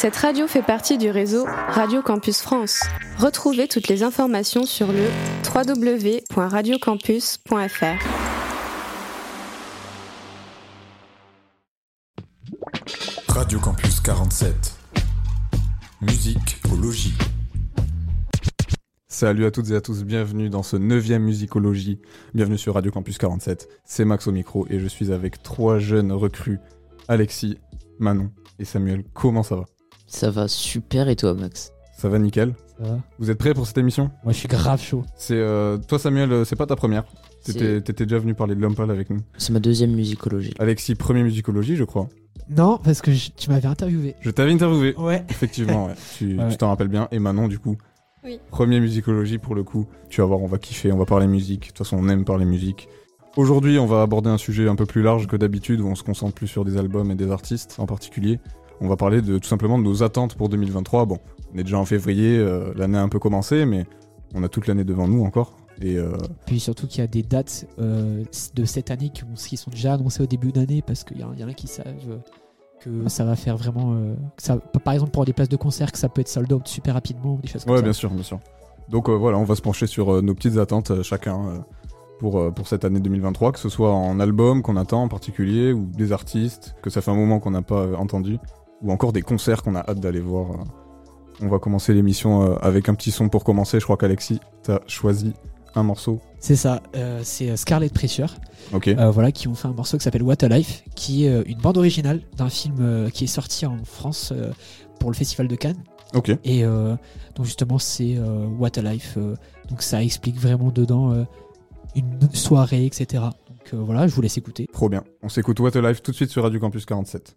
Cette radio fait partie du réseau Radio Campus France. Retrouvez toutes les informations sur le www.radiocampus.fr. Radio Campus 47. Musique au logis. Salut à toutes et à tous, bienvenue dans ce 9 Musicologie. Bienvenue sur Radio Campus 47. C'est Max au micro et je suis avec trois jeunes recrues, Alexis, Manon et Samuel. Comment ça va? Ça va super et toi Max? Ça va nickel Ça va? Vous êtes prêts pour cette émission? Moi, je suis grave chaud. C'est euh, Toi Samuel, euh, c'est pas ta première. T'étais déjà venu parler de Lompal avec nous. C'est ma deuxième musicologie. Alexis, premier musicologie, je crois. Non, parce que je- tu m'avais interviewé. Je t'avais interviewé. Ouais. Effectivement, ouais. tu Ouais. tu t'en rappelles bien. Et Manon, du coup. Oui. Premier musicologie pour le coup. Tu vas voir, on va kiffer, on va parler musique. De toute façon, on aime parler musique. Aujourd'hui, on va aborder un sujet un peu plus large que d'habitude, où on se concentre plus sur des albums et des artistes en particulier. On va parler de tout simplement de nos attentes pour 2023. Bon, on est déjà en février, euh, l'année a un peu commencé, mais on a toute l'année devant nous encore. Et euh, Puis surtout qu'il y a des dates euh, de cette année qui, ont- qui sont déjà annoncées au début d'année parce qu'il y, en- a qui savent que ça va faire vraiment. que ça, par exemple, pour des places de concert, que ça peut être sold out super rapidement ou des choses comme ouais, ça. bien sûr, bien sûr. Donc voilà, on va se pencher sur nos petites attentes chacun pour, pour cette année 2023, que ce soit en album qu'on attend en particulier, ou des artistes que ça fait un moment qu'on n'a pas entendu, ou encore des concerts qu'on a hâte d'aller voir. euh. On va commencer l'émission euh, avec un petit son pour commencer. Je crois qu'Alexis, t'as choisi un morceau. C'est ça. euh, c'est euh, Scarlet Pressure, Ok. euh, voilà, qui ont fait un morceau qui s'appelle What a Life, qui est une bande originale d'un film qui est sorti en France pour le Festival de Cannes. Ok. Et euh, donc justement, c'est What a Life. donc ça explique vraiment dedans une soirée, etc. Donc voilà, je vous laisse écouter. Trop bien. On s'écoute What a Life tout de suite sur Radio Campus 47.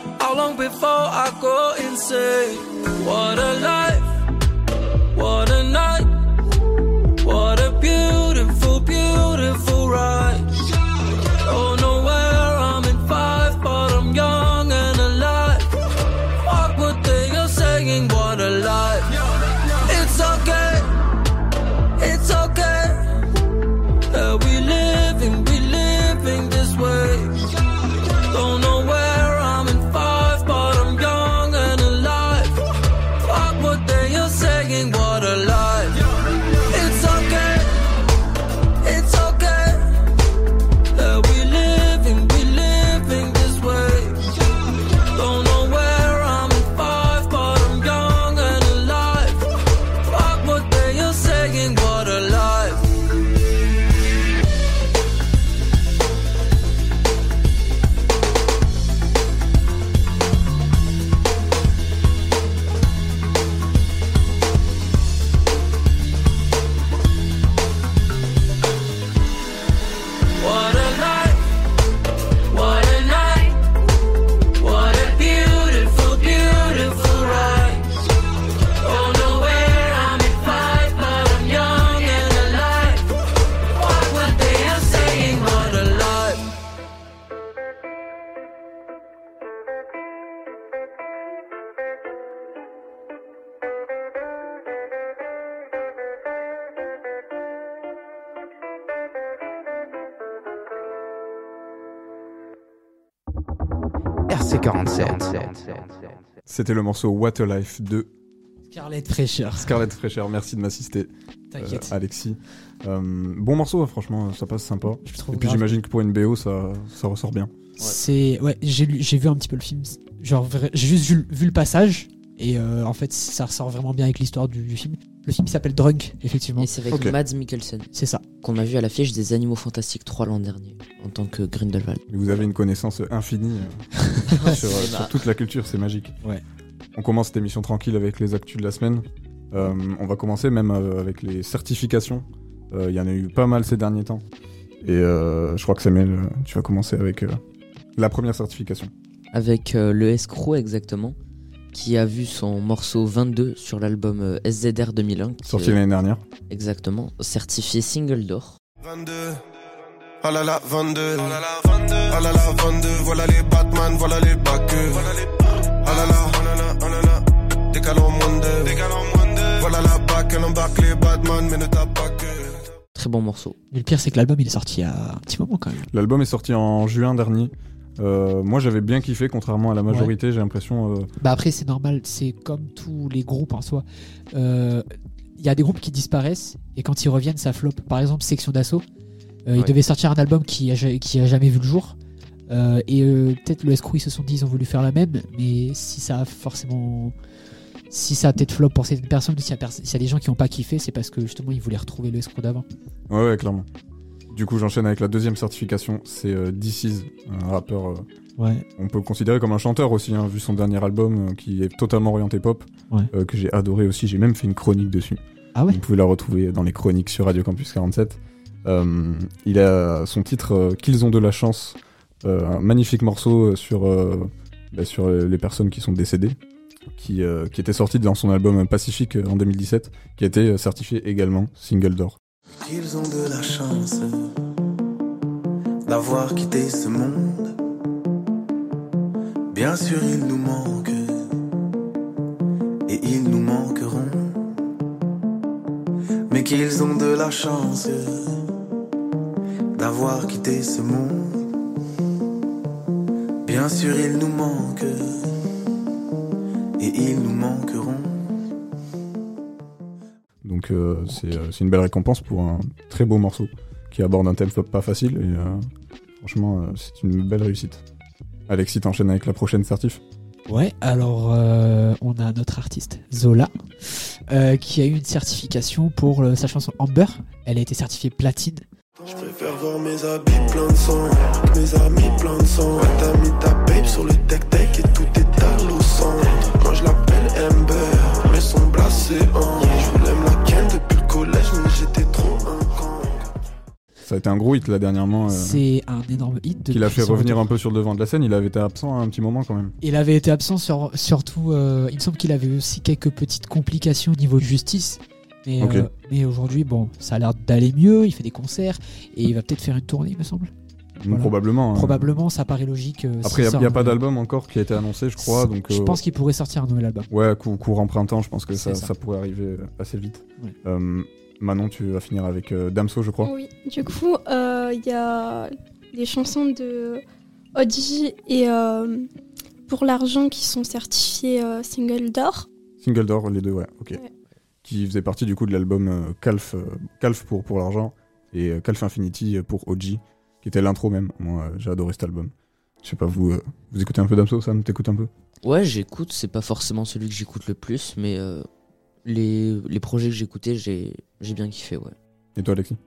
How long before I go insane? What a life, C'était le morceau What a Life de Scarlett Fraîcheur. Scarlett Fraîcheur, merci de m'assister, euh, T'inquiète. Alexis. Euh, bon morceau, hein, franchement, ça passe sympa. Et puis j'imagine que pour une BO, ça, ça ressort bien. C'est ouais, j'ai lu- j'ai vu un petit peu le film. Genre j'ai juste vu, vu le passage et euh, en fait ça ressort vraiment bien avec l'histoire du, du film. Le film s'appelle Drunk, effectivement. Et c'est avec Ok. Mads Mikkelsen, C'est ça. qu'on a vu à l'affiche des Animaux Fantastiques 3 l'an dernier, en tant que Grindelwald. Vous avez une connaissance infinie euh, sur, euh, sur toute la culture, c'est magique. Ouais. On commence cette émission tranquille avec les actus de la semaine. Euh, on va commencer même euh, avec les certifications. Euh, Il y en a eu pas mal ces derniers temps. Et euh, je crois que Samuel, tu vas commencer avec euh, la première certification. Avec euh, le Escroc exactement, qui a vu son morceau 22 sur l'album euh, SZR 2001, qui Sorti l'année dernière. exactement certifié single d'or. 22. Ah là là, 22. Ah là là, 22. Voilà les Batman, voilà les backers. Ah là là, ah là là, ah là là. Décalons moins de. Voilà la back, elle embarque les Batman, mais ne tape pas que. Très bon morceau. Mais le pire c'est que l'album il est sorti il y a un petit moment quand même. L'album est sorti en juin dernier. Euh, moi j'avais bien kiffé, contrairement à la majorité, j'ai l'impression. euh, Bah après c'est normal, c'est comme tous les groupes en soi. Euh, Il y a des groupes qui disparaissent et quand ils reviennent ça flop. Par exemple Section d'Assaut, euh, ils devaient sortir un album qui a, ja- qui a jamais vu le jour. Euh, et euh, peut-être le Escrew ils se sont dit ils ont voulu faire la même, mais si ça a forcément, si ça a peut-être flop pour certaines personnes, s'il y, a pers- s'il y a des gens qui n'ont pas kiffé, c'est parce que justement ils voulaient retrouver le Escrew d'avant. Ouais, ouais, clairement. Du coup, j'enchaîne avec la deuxième certification. C'est euh, DC's, un rappeur. euh, Ouais. on peut le considérer comme un chanteur aussi, hein, vu son dernier album euh, qui est totalement orienté pop, Ouais. euh, que j'ai adoré aussi. J'ai même fait une chronique dessus. Ah ouais? Vous pouvez la retrouver dans les chroniques sur Radio Campus 47. Euh, il a son titre Qu'ils ont de la chance, un magnifique morceau sur, bah, sur les personnes qui sont décédées, qui, euh, qui était sorti dans son album Pacifique en 2017, qui a été certifié également single d'or. Qu'ils ont de la chance d'avoir quitté ce monde. Bien sûr, ils nous manquent et ils nous manqueront. Mais qu'ils ont de la chance d'avoir quitté ce monde. Bien sûr, ils nous manquent et ils nous manqueront. Donc euh, c'est euh, c'est une belle récompense pour un très beau morceau qui aborde un thème pas facile et euh, franchement euh, c'est une belle réussite. Alexis t'enchaînes avec la prochaine certif Ouais, alors euh, on a notre artiste Zola euh, qui a eu une certification pour euh, sa chanson Amber. Elle a été certifiée platine. Je préfère voir mes habits plein de sang que mes amis plein de sang. Ouais, T'as mis ta babe sur le tech tech et tout est à. Moi je l'appelle Amber, mais son blasé en. Ça a été un gros hit là dernièrement. euh, C'est un énorme hit. qui l'a fait revenir retour. un peu sur le devant de la scène. Il avait été absent un petit moment quand même. Il avait été absent sur, surtout. euh, il me semble qu'il avait aussi quelques petites complications au niveau de justice. Mais, euh, mais aujourd'hui, bon, ça a l'air d'aller mieux. Il fait des concerts et il va peut-être faire une tournée, il me semble. Voilà. Probablement. hein. Probablement, ça paraît logique. euh, Après, il n'y a, pas d'album encore qui a été annoncé, je crois. Donc, Je euh, pense qu'il pourrait sortir un nouvel album. ouais, cou- courant printemps, je pense que ça, ça. ça pourrait arriver assez vite. Ouais. Euh, Manon, tu vas finir avec euh, Damso, je crois. Oui, du coup, euh, il y a des chansons de Oji et euh, Pour l'argent qui sont certifiées euh, single d'or. Single d'or, les deux, ouais, ok. Ouais. Qui faisait partie du coup de l'album euh, Calf, euh, Calf pour, pour l'argent et euh, Calf Infinity pour OG, qui était l'intro même. Moi, euh, j'ai adoré cet album. Je sais pas, vous, euh, vous écoutez un peu Damso, Sam? T'écoutes un peu? Ouais, j'écoute, c'est pas forcément celui que j'écoute le plus, mais euh, les, les projets que j'écoutais, j'ai j'ai bien kiffé, ouais. Et toi, Alexis?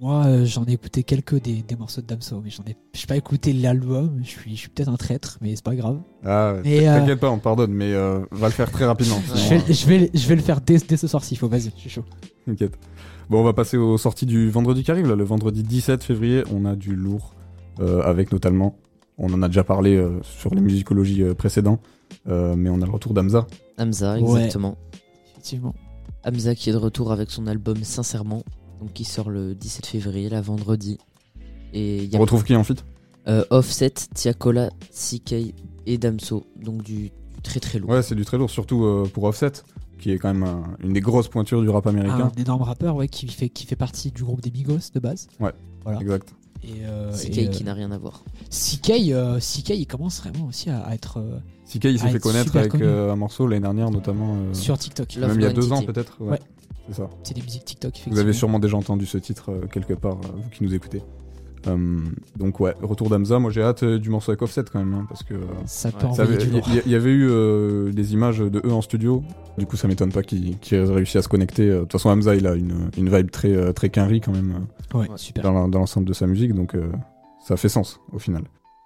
Moi, euh, j'en ai écouté quelques des, des morceaux de Damso, mais j'en ai, j'ai pas écouté l'album. Je suis, je suis peut-être un traître, mais c'est pas grave. Ah, Et, euh, t'inquiète pas, on te pardonne, mais euh, va le faire très rapidement. Je vais, je vais, je vais le faire dès, dès ce soir s'il faut. Vas-y, je suis chaud. T'inquiète. Bon, on va passer aux sorties du vendredi qui arrive. Là. Le vendredi 17 février, on a du lourd, euh, avec notamment, on en a déjà parlé euh, sur les musicologies euh, précédents, euh, mais on a le retour d'Amza. Hamza, Ouais. exactement. Effectivement. Hamza qui est de retour avec son album Sincèrement, donc qui sort le 17 février, la vendredi. Et il y On a retrouve qui en fit euh, Offset, Tiakola, CK et Damso, donc du, très très lourd. Ouais, c'est du très lourd, surtout euh, pour Offset, qui est quand même un- une des grosses pointures du rap américain. Un énorme rappeur ouais, qui, fait, qui fait partie du groupe des Migos de base. Voilà. Exact. Et, euh, CK et, euh, qui n'a rien à voir. CK, euh, CK, il commence vraiment aussi à, à être euh, CK il s'est Ah, fait connaître avec euh, un morceau l'année dernière notamment. euh, sur TikTok. Love même il y a deux ans peut-être. Ouais. Ouais. C'est ça. C'est des musiques TikTok. Vous avez sûrement déjà entendu ce titre euh, quelque part, euh, vous qui nous écoutez. Euh, donc ouais, retour d'Amza. Moi j'ai hâte euh, du morceau avec Offset quand même, hein, parce que euh, Ça il y, avait eu euh, des images de eux en studio. Du coup ça m'étonne pas qu'ils aient réussi à se connecter. De toute façon Hamza il a une, une vibe très très quinri quand même Ouais, super. dans l'ensemble de sa musique, donc euh, ça fait sens au final.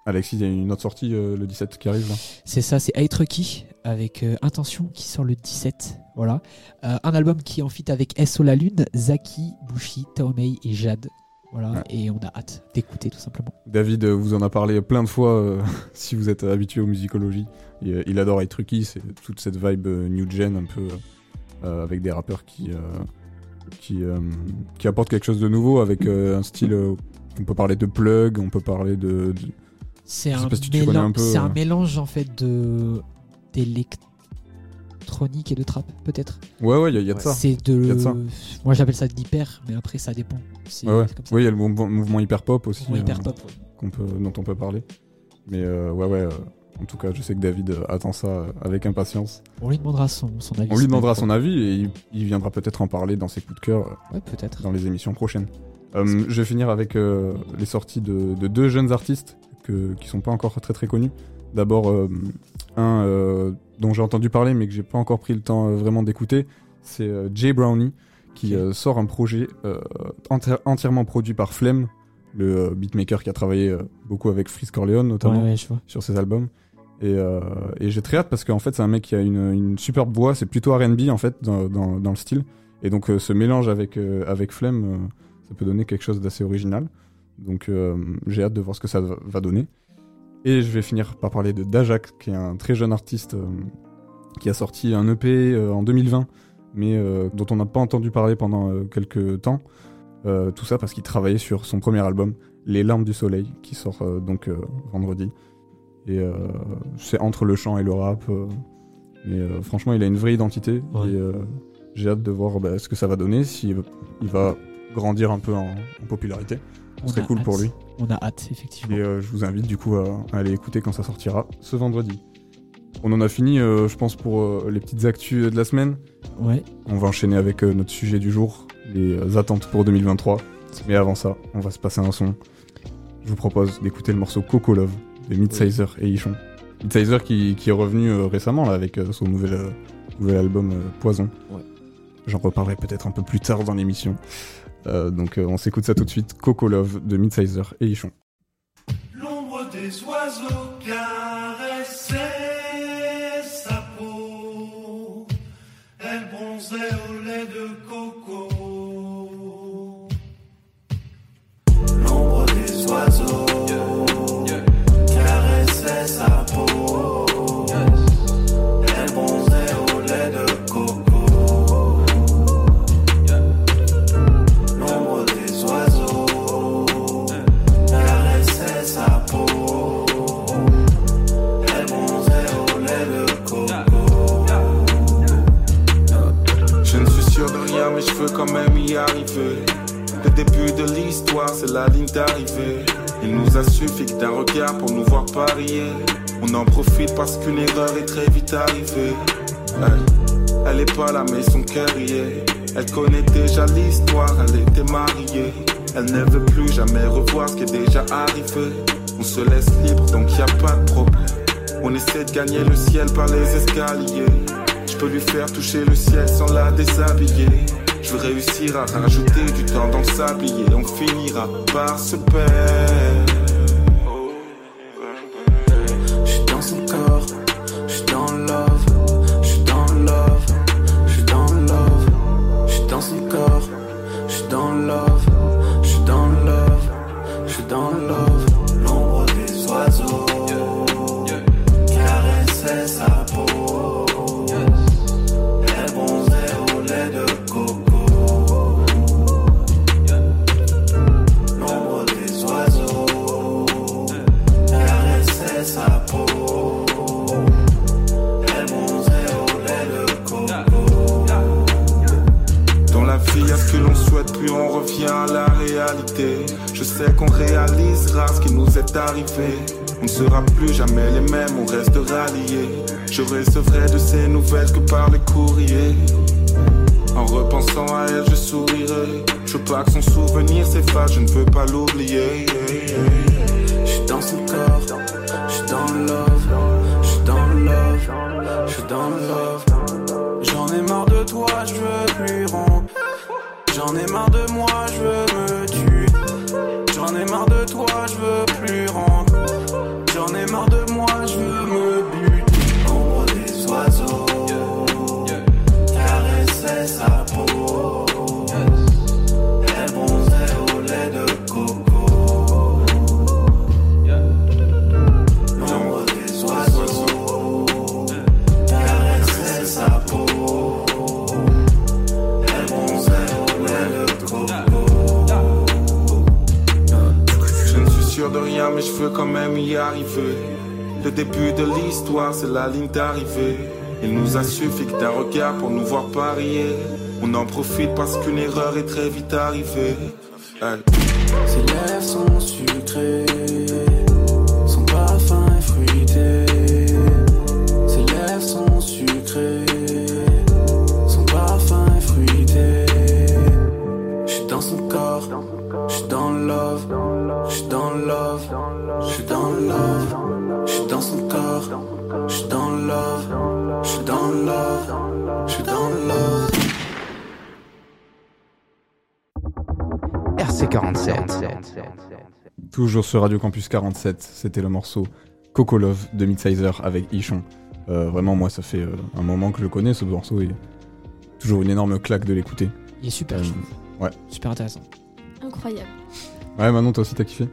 Alexis, il y a une autre sortie euh, le 17 qui arrive là. C'est ça, c'est Hate Rocky avec euh, Intention qui sort le 17. Voilà. Euh, un album qui est en fit avec SO La Lune, Zaki, Bushi, Taomei et Jade. Voilà. Ouais. Et on a hâte d'écouter tout simplement. David vous en a parlé plein de fois si vous êtes habitué aux musicologies. Euh, il adore Trucky, c'est toute cette vibe new gen un peu avec des rappeurs qui, qui, qui apportent quelque chose de nouveau avec un style. on peut parler de plug, on peut parler de. de- C'est un, si mélange- peu, euh. mélange en fait de d'électronique et de trap peut-être. Ouais, ouais, il y, a- il y a de ça. C'est de, y a de ça. moi j'appelle ça de l'hyper, mais après ça dépend. Ouais, ouais. c'est comme ça. Oui, il y a le mouvement, mouvement hyper pop aussi. Mouvement hyper euh, pop. ouais. qu'on peut, dont on peut parler. Mais euh, ouais, ouais. euh, en tout cas, je sais que David euh, attend ça euh, avec impatience. On lui demandera son, son avis. On lui demandera son avis et il, il viendra peut-être en parler dans ses coups de cœur euh, Ouais, peut-être. dans les émissions prochaines. Euh, je vais finir avec euh, les sorties de, de deux jeunes artistes que, qui sont pas encore très très connus. D'abord, euh, un euh, dont j'ai entendu parler mais que j'ai pas encore pris le temps euh, vraiment d'écouter, c'est Jay Brownie qui sort un projet enti- entièrement produit par Flem, le beatmaker qui a travaillé beaucoup avec Freeze Corleone notamment Ouais, ouais, sur ses albums. Et, et j'ai très hâte parce qu'en fait c'est un mec qui a une, une superbe voix, c'est plutôt R&B en fait dans, dans, dans le style. Et donc ce mélange avec, avec Flemme, ça peut donner quelque chose d'assez original. Donc euh, j'ai hâte de voir ce que ça va donner. Et je vais finir par parler de Dajak, qui est un très jeune artiste euh, qui a sorti un EP euh, en 2020, mais dont on n'a pas entendu parler pendant quelques temps. Euh, tout ça parce qu'il travaillait sur son premier album, Les Larmes du Soleil, qui sort euh, donc euh, vendredi. Et c'est entre le chant et le rap. mais franchement, il a une vraie identité. Ouais. Et j'ai hâte de voir bah, ce que ça va donner, s'il il va grandir un peu en, en popularité. On serait a cool pour lui. On a hâte, effectivement. Et euh, je vous invite du coup à, à aller écouter quand ça sortira ce vendredi. On en a fini, euh, je pense, pour euh, les petites actus de la semaine. Ouais. On va enchaîner avec notre sujet du jour, les attentes pour 2023. Mais avant ça, on va se passer un son. Je vous propose d'écouter le morceau Coco Love de Midsizer et Ichon. Midsizer qui, qui est revenu récemment là, avec son nouvel, euh, nouvel album Poison. Ouais. J'en reparlerai peut-être un peu plus tard dans l'émission. Euh, donc euh, on s'écoute ça tout de suite. Coco Love de Midsizer et Ichon. L'ombre On se laisse libre, donc y a pas de problème. On essaie de gagner le ciel par les escaliers. Je peux lui faire toucher le ciel sans la déshabiller. Je veux réussir à rajouter du temps dans le sablier. On finira par se perdre. Je recevrai de ces nouvelles que par les courriers. En repensant à elle, je sourirai. Je veux pas que son souvenir s'efface, je ne veux pas l'oublier. Je suis dans son corps, je suis dans le love, je suis dans le love, je dans le love. J'en ai marre de toi, je veux plus rompre. J'en ai marre de moi, quand même y arriver. Le début de l'histoire, c'est la ligne d'arrivée. Il nous a suffi d'un regard pour nous voir parier. On en profite parce qu'une erreur est très vite arrivée. Ses lèvres Toujours sur Radio Campus 47, c'était le morceau Coco Love de Midsizer avec Ichon. Euh, vraiment, moi, ça fait euh, un moment que je le connais, ce morceau, et toujours une énorme claque de l'écouter. Il est super, Euh, je trouve. ouais. Super intéressant. Incroyable. Ouais, Manon, toi aussi, t'as kiffé?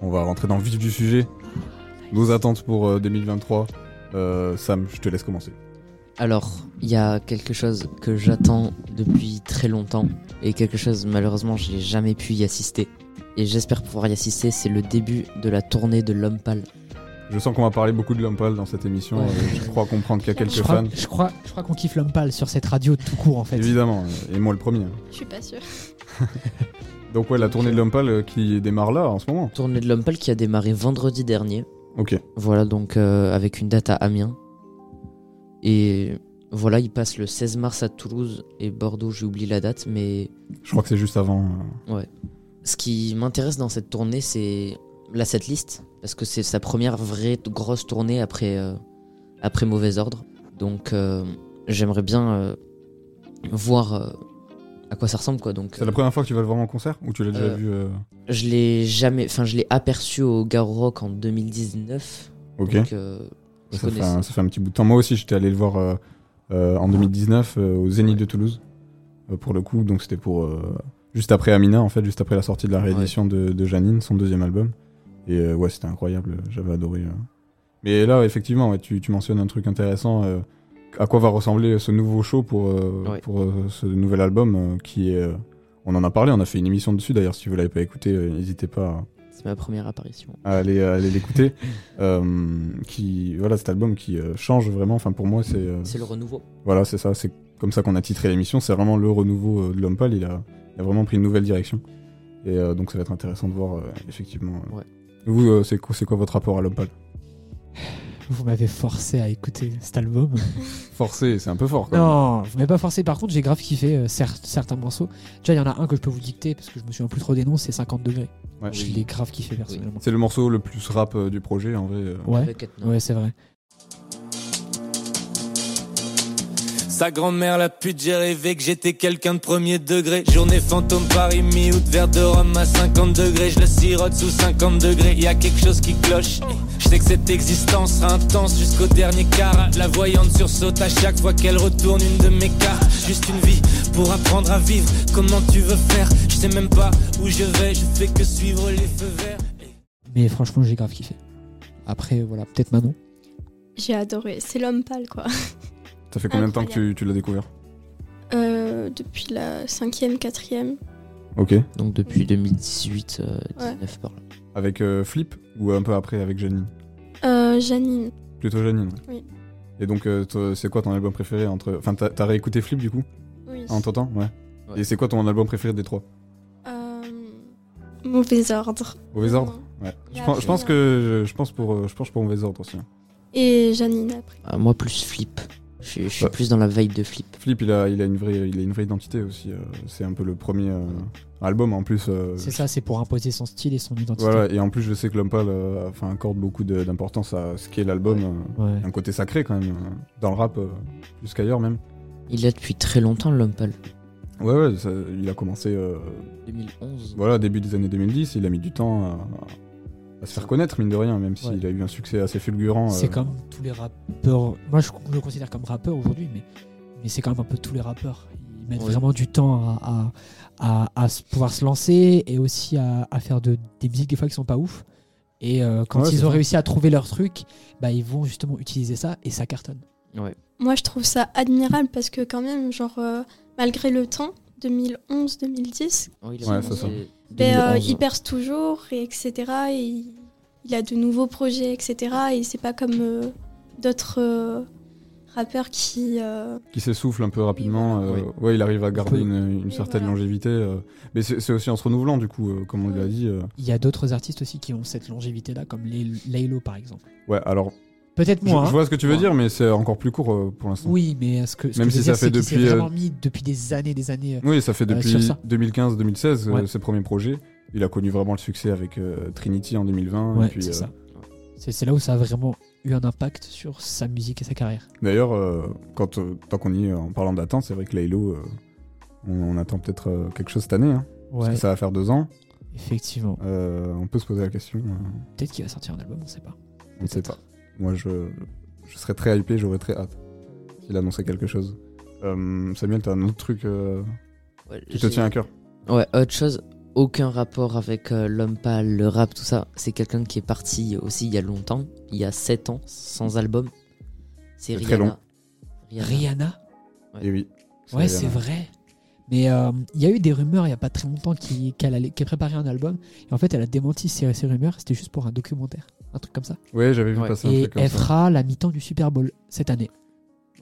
On va rentrer dans le vif du sujet. Nos attentes pour euh, 2023. Euh, Sam, je te laisse commencer. Alors, il y a quelque chose que j'attends depuis très longtemps et quelque chose malheureusement j'ai jamais pu y assister. Et j'espère pouvoir y assister, c'est le début de la tournée de l'homme pâle. Je sens qu'on va parler beaucoup de Lumpal dans cette émission. Ouais. euh, je crois comprendre qu'il y a quelques Je crois, fans. je crois, je crois qu'on kiffe l'homme pâle sur cette radio tout court en fait. Évidemment, et moi le premier. hein. Je suis pas sûre. Donc ouais, la tournée de Lumpal euh, qui démarre là en ce moment. Tournée de l'homme pâle qui a démarré vendredi dernier. Ok. Voilà, donc euh, avec une date à Amiens. Et voilà, il passe le 16 mars à Toulouse et Bordeaux, j'ai oublié la date, mais Je crois que c'est juste avant. euh, ce qui m'intéresse dans cette tournée, c'est la setlist, parce que c'est sa première vraie grosse tournée après, euh, après Mauvais Ordre. Donc euh, j'aimerais bien euh, voir à quoi ça ressemble, quoi. Donc, C'est la première fois que tu vas le voir en concert ou tu l'as déjà vu Je l'ai jamais, enfin je l'ai aperçu au Garo Rock en 2019. Ok. Donc, ça, fait un, ça fait un petit bout de temps. Moi aussi, j'étais allé le voir en 2019 euh, au Zénith de Toulouse pour le coup. Donc c'était pour juste après Amina, en fait, juste après la sortie de la réédition de, de Janine, son deuxième album. Et euh, ouais, c'était incroyable. J'avais adoré. euh. Mais là, effectivement, ouais, tu, tu mentionnes un truc intéressant. euh, à quoi va ressembler ce nouveau show pour, Ouais. pour ce nouvel album qui est. on en a parlé, on a fait une émission dessus d'ailleurs. Si vous l'avez pas écouté, n'hésitez pas C'est ma première apparition. à aller, l'écouter. Qui voilà, cet album qui change vraiment. Enfin, pour moi, c'est. C'est le renouveau. voilà, c'est ça. C'est comme ça qu'on a titré l'émission. C'est vraiment le renouveau de l'homme pâle. Il a, il a vraiment pris une nouvelle direction. Et euh, donc, ça va être intéressant de voir euh, effectivement. euh. Ouais. Vous, euh, c'est quoi, c'est quoi votre rapport à l'homme pâle? Vous m'avez forcé à écouter cet album. Forcé, c'est un peu fort. Quand même. non, vous m'avez pas forcé. Par contre, j'ai grave kiffé euh, cer- certains morceaux. Déjà, il y en a un que je peux vous dicter parce que je me souviens plus trop des noms. C'est 50 degrés. Ouais. Je l'ai grave kiffé personnellement. C'est le morceau le plus rap euh, du projet en vrai. euh. Ouais, ouais, c'est vrai. Sa grand-mère la pute, j'ai rêvé que j'étais quelqu'un de premier degré. Journée fantôme Paris, mi-août, verre de rhum à 50 degrés. Je le sirote sous 50 degrés, y a quelque chose qui cloche. Je sais que cette existence sera intense jusqu'au dernier quart. La voyante sursaute à chaque fois qu'elle retourne une de mes cartes. Juste une vie pour apprendre à vivre. Comment tu veux faire? Je sais même pas où je vais, je fais que suivre les feux verts. Mais franchement, j'ai grave kiffé. Après, voilà, peut-être Manon. J'ai adoré. C'est l'homme pâle, quoi. Ça fait combien de temps que tu, tu l'as découvert Euh, depuis la cinquième, quatrième. Ok. Donc depuis 2018, euh, 19 par là. Avec euh, Flip ou un peu après avec Janine Euh, Janine. Plutôt Janine. Oui. Et donc, euh, c'est quoi ton album préféré entre Enfin, t'as t'as réécouté Flip du coup Oui. Entre temps Ouais. Ouais. Et c'est quoi ton album préféré des trois Euh, Mauvais ordre. Mauvais ordre Ouais. Je, Et pense, je après, pense que je pense pour je pense pour mauvais ordre aussi. hein. Et Janine après. Ah, moi, plus flip. Je suis, je suis Ouais. plus dans la vibe de flip. Flip, il a il a une vraie il a une vraie identité aussi. euh, c'est un peu le premier euh, album en plus. euh, C'est ça, c'est pour imposer son style et son identité. Voilà, et en plus je sais que Lompal euh, enfin, accorde beaucoup d'importance à ce qu'est l'album. euh, Ouais. un côté sacré quand même, euh, dans le rap, euh, plus qu'ailleurs même. Il est depuis très longtemps, Lumpal. Ouais, ouais, ça- il a commencé euh, 2011. voilà, début des années 2010, il a mis du temps à, à se faire connaître, mine de rien, même s'il Ouais. a eu un succès assez fulgurant. C'est euh, comme tous les rappeurs. Moi, je je le considère comme rappeur aujourd'hui, mais, mais c'est quand même un peu tous les rappeurs. Ils mettent Ouais. vraiment du temps à, à, à- à se- pouvoir se lancer et aussi à, à faire de, des musiques des fois qui sont pas ouf. Et euh, quand Ouais, ils ont réussi à trouver leur truc, bah, ils vont justement utiliser ça et ça cartonne. Ouais. Moi, je trouve ça admirable parce que quand même, genre, euh, malgré le temps, 2011-2010, Oh, il Ouais, ben, euh, 2011. il perce toujours, et etc. Et il, a de nouveaux projets, etc. Et c'est pas comme euh, d'autres euh, rappeurs qui... euh, qui s'essouffle un peu rapidement. voilà. euh, Ouais, il arrive à garder une, une certaine voilà. longévité. euh, mais c'est aussi en se renouvelant, du coup, euh, comme on l'a dit. euh. Il y a d'autres artistes aussi qui ont cette longévité-là, comme Lay- Laylo par exemple. Ouais, alors, Peut-être je, moins. je hein. vois ce que tu veux Ouais. dire, mais c'est encore plus court euh, pour l'instant. Oui, mais ce que, ce Même que si ça dire, fait depuis, euh, vraiment mis depuis des années, des années. euh, Oui, ça fait depuis sur ça. 2015-2016, euh, Ouais. ses premiers projets. Il a connu vraiment le succès avec euh, Trinity en 2020. Ouais, et puis, c'est euh, ça. C'est là où ça a vraiment eu un impact sur sa musique et sa carrière. D'ailleurs, euh, quand euh, tant qu'on y est en parlant d'attente, c'est vrai que Laylo, euh, on, on attend peut-être euh, quelque chose cette année. hein, Parce Ouais, que ça va faire deux ans. effectivement. Euh, on peut se poser la question. euh, Peut-être qu'il va sortir un album, on sait pas. on ne sait pas. Moi, je, je serais très hypé, j'aurais très hâte s'il annonçait quelque chose. Euh, Samuel, t'as un autre truc euh, Ouais, qui te tient à cœur Ouais, autre chose, aucun rapport avec euh, l'homme pâle, le rap, tout ça. C'est quelqu'un qui est parti aussi il y a longtemps, il y a 7 ans, sans album. C'est Rihanna. très long. Rihanna. Rihanna Et Eh oui. Ouais, c'est vrai. Mais euh, il y a eu des rumeurs il y a pas très longtemps qu'elle allait qu'elle préparait un album. Et en fait, elle a démenti ces, ces rumeurs. C'était juste pour un documentaire, un truc comme ça. Ouais, j'avais vu Ouais. passer un Et truc comme elle ça. fera la mi-temps du Super Bowl cette année.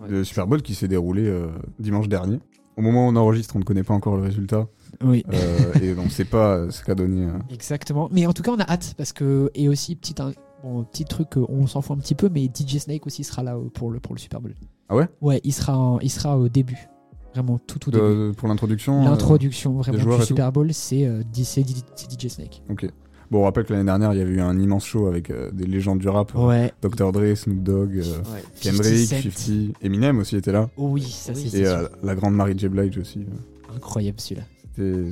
Ouais. Le Super Bowl qui s'est déroulé euh, dimanche dernier. Au moment où on enregistre, on ne connaît pas encore le résultat. Oui. euh, et on ne sait pas ce qu'a donné. euh, Exactement. Mais en tout cas, on a hâte parce que et aussi petit un- bon, petit truc, euh, on s'en fout un petit peu, mais DJ Snake aussi sera là pour le pour le Super Bowl. Ah ouais? Ouais, il sera en- il sera au début, vraiment tout tout début. de- pour l'introduction. euh, L'introduction vraiment du Super Bowl, c'est euh, DJ Snake. Ok. Bon, on rappelle que l'année dernière, il y avait eu un immense show avec euh, des légendes du rap. Ouais. Dr. Dre, Snoop Dogg, euh, Ouais. Kendrick, 50 Cent. 50, Eminem aussi était là. Oh oui, ça Oui, c'est Et euh, la grande Mary J. Blige aussi. incroyable celui-là.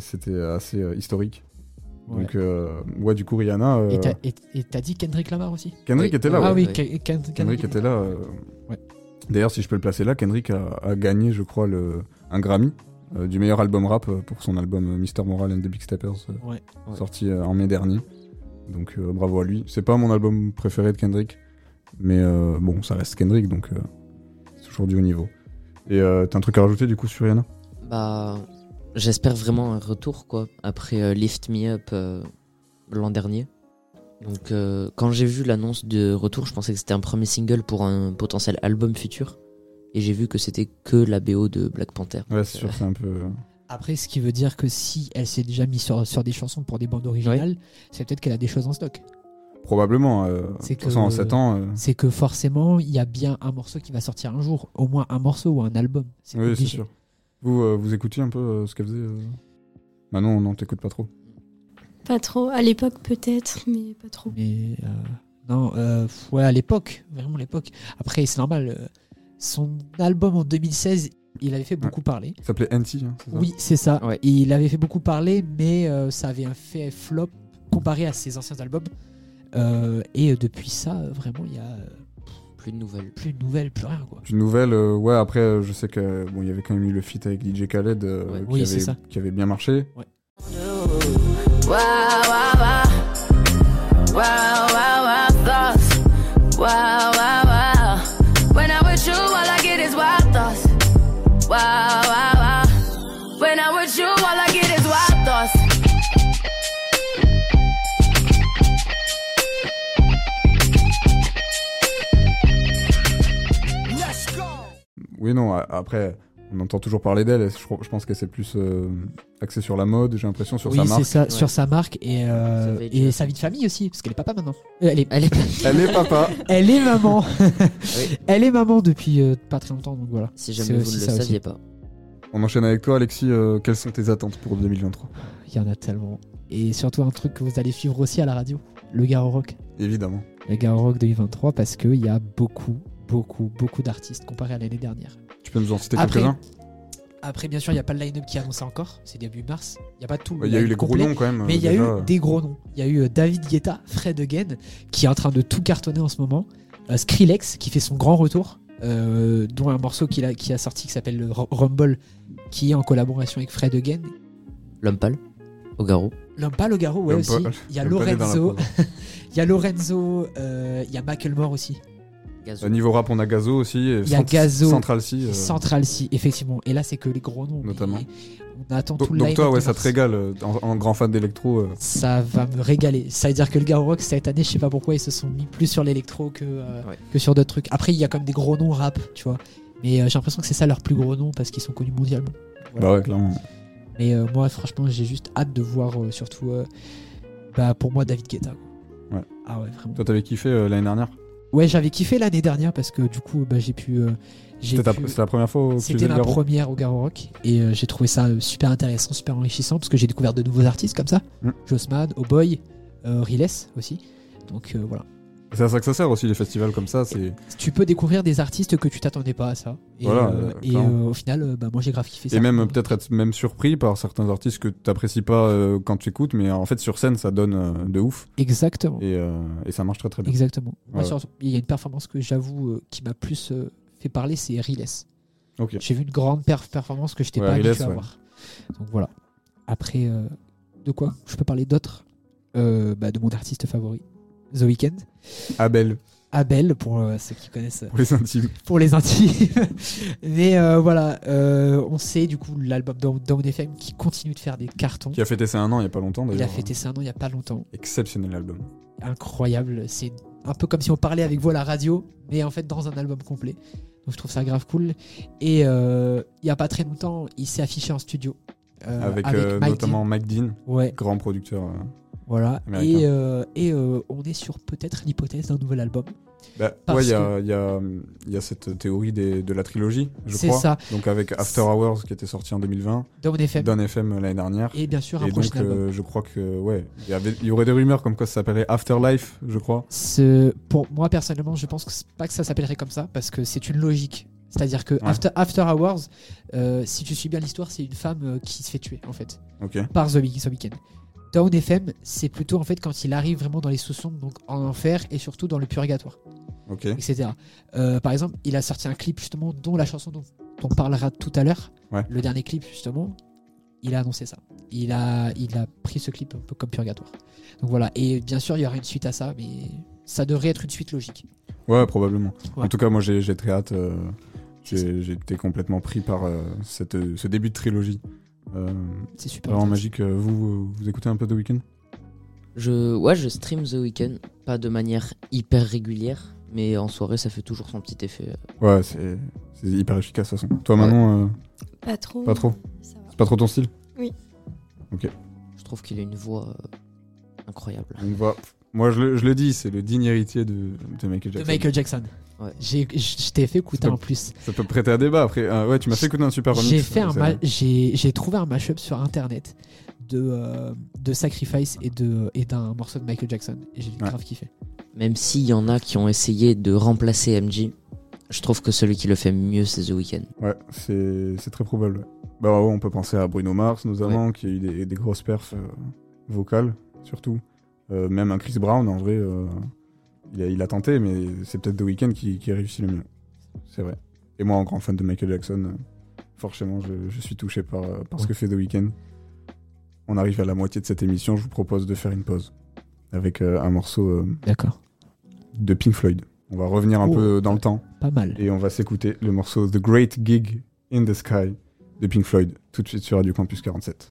C'était- assez historique. Ouais. Donc, ouais, du coup, Rihanna. Et t'as- dit Kendrick Lamar aussi? Kendrick Oui. était là, Ah oui, Ken- Kendrick était là. D'ailleurs, si je peux le placer là, Kendrick a, a gagné, je crois, le, un Grammy euh, du meilleur album rap euh, pour son album euh, Mr. Moral and the Big Steppers, Ouais. Ouais. sorti en mai dernier. Donc euh, bravo à lui. C'est pas mon album préféré de Kendrick, mais euh, bon, ça reste Kendrick, donc euh, c'est toujours du haut niveau. Et euh, t'as un truc à rajouter du coup sur Rihanna? Bah, j'espère vraiment un retour, quoi, après euh, Lift Me Up euh, l'an dernier. Donc, euh, quand j'ai vu l'annonce de retour, je pensais que c'était un premier single pour un potentiel album futur. Et j'ai vu que c'était que la BO de Black Panther. Ouais, c'est sûr, c'est un peu. euh, Après, ce qui veut dire que si elle s'est déjà mise sur, sur des chansons pour des bandes originales, c'est peut-être qu'elle a des choses en stock. Probablement. euh, de C'est toute façon, en que- 7 ans. euh, C'est que forcément, il y a bien un morceau qui va sortir un jour, au moins un morceau ou un album. Oui, c'est sûr. Vous, euh, vous écoutiez un peu euh, ce qu'elle faisait euh Manon, non, t'écoutes pas trop. Pas trop. À l'époque, peut-être, mais pas trop. Mais euh, non, euh, ouais, à l'époque, vraiment l'époque. Après, c'est normal. Son album en 2016, il avait fait beaucoup parler. Ça s'appelait NT, hein, c'est ça Oui, c'est ça. Ouais. Il avait fait beaucoup parler, mais euh, ça avait un fait flop comparé à ses anciens albums. Euh, et euh, depuis ça, vraiment, il y a Plus de nouvelles. plus de nouvelles, plus rien. Quoi. Une nouvelle, euh, ouais, après, je sais que bon, il y avait quand même eu le feat avec DJ Khaled euh, Ouais. qui, Oui, c'est avait, ça. qui avait bien marché. Wow, wow, wow. Wow, Non, après, on entend toujours parler d'elle. Je, pense qu'elle s'est plus euh, axée sur la mode, j'ai l'impression, sur oui, sa c'est marque. ça, Ouais. sur sa marque et, euh, Sa vie de et jeune. sa vie de famille aussi, parce qu'elle est papa maintenant. Euh, elle, est, Elle est Elle est papa. elle est maman. Elle est maman depuis euh, pas très longtemps, donc voilà. Si jamais vous ne le saviez pas. On enchaîne avec toi, Alexis. euh, quelles sont tes attentes pour 2023 Il y en a tellement. Et surtout un truc que vous allez suivre aussi à la radio, le Garo Rock. Évidemment. Le Garo Rock 2023, parce qu'il y a beaucoup, beaucoup, beaucoup d'artistes comparé à l'année dernière. Peux nous en citer Après, quelques-uns Après, bien sûr, il n'y a pas le line-up qui est annoncé encore, c'est début mars. Il n'y a pas tout. le Il y a eu les gros noms quand même. Mais euh, il y a déjà. eu des gros noms. Il y a eu euh, David Guetta, Fred Again, qui est en train de tout cartonner en ce moment. Euh, Skrillex, qui fait son grand retour, euh, dont un morceau qu'il a, qui a sorti qui s'appelle le Ru- Rumble, qui est en collaboration avec Fred Again. L'homme pâle, au garrot. L'homme pas Logaro, ouais aussi. Il y a Lorenzo, il y a Lorenzo, euh, il y a Macklemore aussi. Gazo. Niveau rap, on a Gazo aussi. Il y a Gazo. Central C. euh, Central C, effectivement. Et là, c'est que les gros noms. Notamment. On attend Donc, tout le donc toi, ouais, ça te régale euh, en, en grand fan d'électro. euh, Ça va me régaler. Ça veut dire que le Garo Rock cette année, je sais pas pourquoi ils se sont mis plus sur l'électro que, euh, Ouais. que sur d'autres trucs. Après, il y a quand même des gros noms rap, tu vois. Mais euh, j'ai l'impression que c'est ça leur plus gros nom parce qu'ils sont connus mondialement. Voilà. Bah ouais, clairement. Mais euh, moi, franchement, j'ai juste hâte de voir euh, surtout, euh, bah, pour moi, David Guetta. Ouais. Ah ouais, vraiment. Toi, t'avais kiffé euh, l'année dernière? Ouais, j'avais kiffé l'année dernière parce que du coup, bah, j'ai pu. euh, j'ai C'était la première fois C'était ma première au Garo Rock et euh, j'ai trouvé ça euh, super intéressant, super enrichissant parce que j'ai découvert de nouveaux artistes comme ça. Mm. Jossman, Oh Boy, euh, Riles aussi. Donc voilà. C'est à ça que ça sert aussi, les festivals comme ça. C'est Tu peux découvrir des artistes que tu t'attendais pas à ça. Et, Voilà, euh, et euh, au final, euh, bah, moi j'ai grave kiffé ça. Et même peut-être être même surpris par certains artistes que t'apprécies pas euh, quand tu écoutes, mais en fait sur scène ça donne de ouf Exactement. et, et ça marche très très bien. Exactement. Ouais. il y a une performance que j'avoue qui m'a plus fait parler, c'est Riles. Ok. J'ai vu une grande perf- performance que je n'étais Ouais, pas Riles, habitué à ouais. voir. Donc voilà. Après, de quoi? Je peux parler d'autres bah, De mon artiste favori, The Weeknd. Abel Abel, pour euh, ceux qui connaissent, euh, pour les intimes. pour les intimes. Mais euh, voilà, euh, on sait du coup l'album Down FM qui continue de faire des cartons. Qui a fêté ses un an il y a pas longtemps Il d'ailleurs. a fêté ça un an il n'y a pas longtemps. Exceptionnel album. incroyable. C'est un peu comme si on parlait avec vous à la radio, mais en fait dans un album complet. Donc je trouve ça grave cool. Et il y a pas très longtemps, il s'est affiché en studio. avec Mike notamment Mike Dean, Dean. Ouais, grand producteur. Euh. voilà. Américain. Et, euh, et euh, on est sur peut-être l'hypothèse d'un nouvel album. Bah, ouais, il y a, il y, a, il y a cette théorie des- de la trilogie, je C'est crois. ça. Donc avec After Hours qui était sorti en 2020, Down FM. L'année dernière. Et bien sûr un Et prochain donc, album. euh, je crois que, ouais, il y, aurait des rumeurs comme quoi ça s'appellerait Afterlife, je crois. Pour moi personnellement, je pense que c'est pas que ça s'appellerait comme ça parce que c'est une logique. C'est-à-dire que After, After Hours, euh, si tu suis bien l'histoire, c'est une femme euh, qui se fait tuer en fait. Ok. par The Weeknd. Down FM, c'est plutôt en fait quand il arrive vraiment dans les sous-sondes, donc en enfer et surtout dans le purgatoire, Ok. etc. Euh, par exemple, il a sorti un clip justement dont la chanson dont on parlera tout à l'heure, Ouais. le dernier clip justement, il a annoncé ça. Il a, il a pris ce clip un peu comme purgatoire. Donc voilà, et bien sûr il y aura une suite à ça, mais ça devrait être une suite logique. Ouais, probablement. Ouais. En tout cas, moi, j'ai très hâte. euh, j'ai été complètement pris par euh, cette, euh, ce début de trilogie. Euh, C'est super. vraiment intéressant. magique. Euh, Vous, euh, vous écoutez un peu The Weeknd? Je, ouais, je stream The Weeknd, pas de manière hyper régulière, mais en soirée, ça fait toujours son petit effet. Ouais, c'est hyper efficace de toute façon. Toi, Manon, euh, Pas trop. pas trop. C'est pas trop ton style? Je trouve qu'il a une voix euh, incroyable. Une voix- Moi, je le, je le dis, c'est le digne héritier de, de Michael De Jackson. Michael Jackson. Ouais. J'ai- Je t'ai fait écouter en plus. Ça peut prêter à débat après. Euh, ouais, tu m'as fait écouter un super remix. J'ai fait un ma- j'ai j'ai trouvé un mashup sur internet de euh, de Sacrifice et de et d'un morceau de Michael Jackson et j'ai Ouais. grave kiffé. Même s'il y en a qui ont essayé de remplacer MJ, je trouve que celui qui le fait mieux, c'est The Weeknd. Ouais, c'est c'est très probable. ouais. Bah ouais, on peut penser à Bruno Mars, notamment, qui a eu des, des grosses perfs euh, vocales, surtout. Euh, même un Chris Brown, en vrai, euh, il, a, il a tenté, mais c'est peut-être The Weeknd qui, qui a réussi le mieux. C'est vrai. Et moi, en grand fan de Michael Jackson, euh, forcément, je, je suis touché par, euh, par ce que fait The Weeknd. On arrive à la moitié de cette émission, je vous propose de faire une pause avec euh, un morceau D'accord. de Pink Floyd. On va revenir un Oh. peu dans le temps. Pas mal. Et on va s'écouter le morceau The Great Gig in the Sky de Pink Floyd, tout de suite sur Radio Campus 47.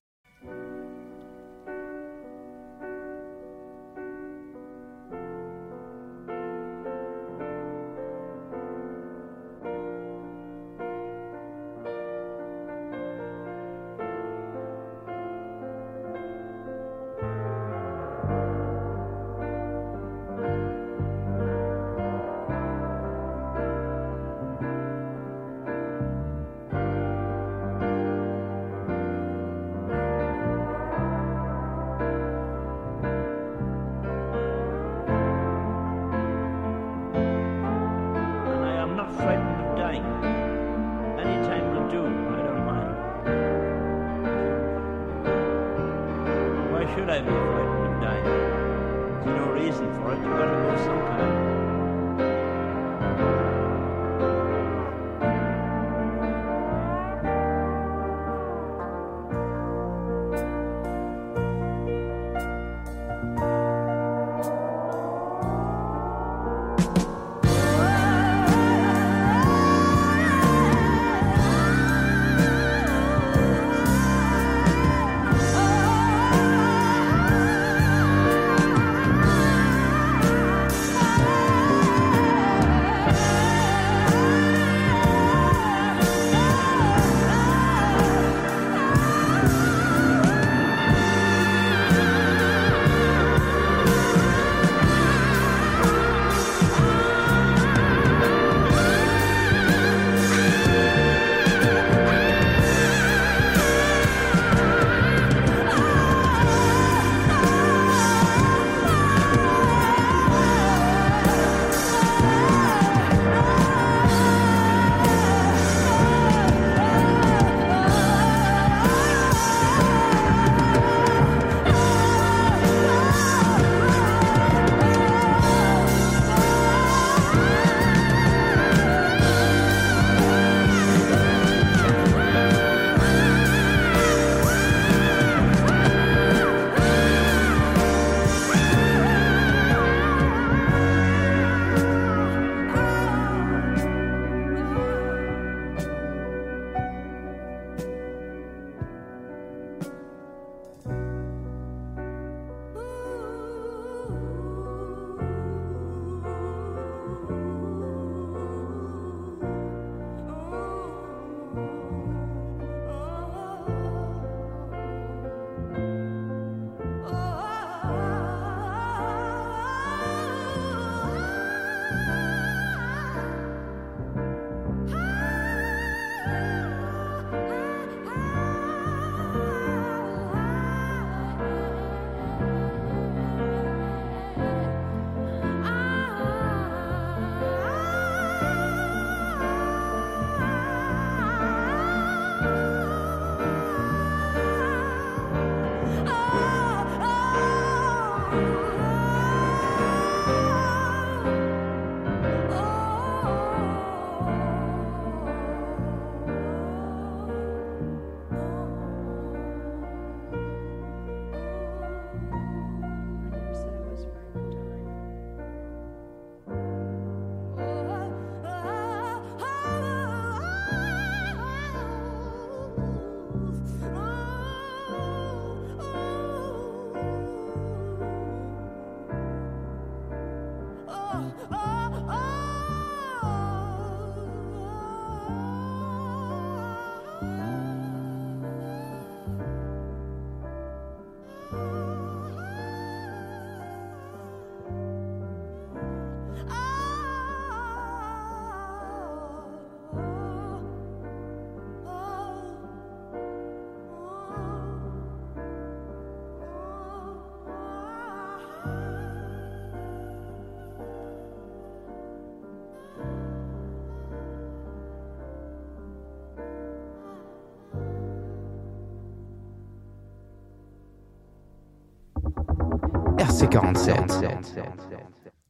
RC47.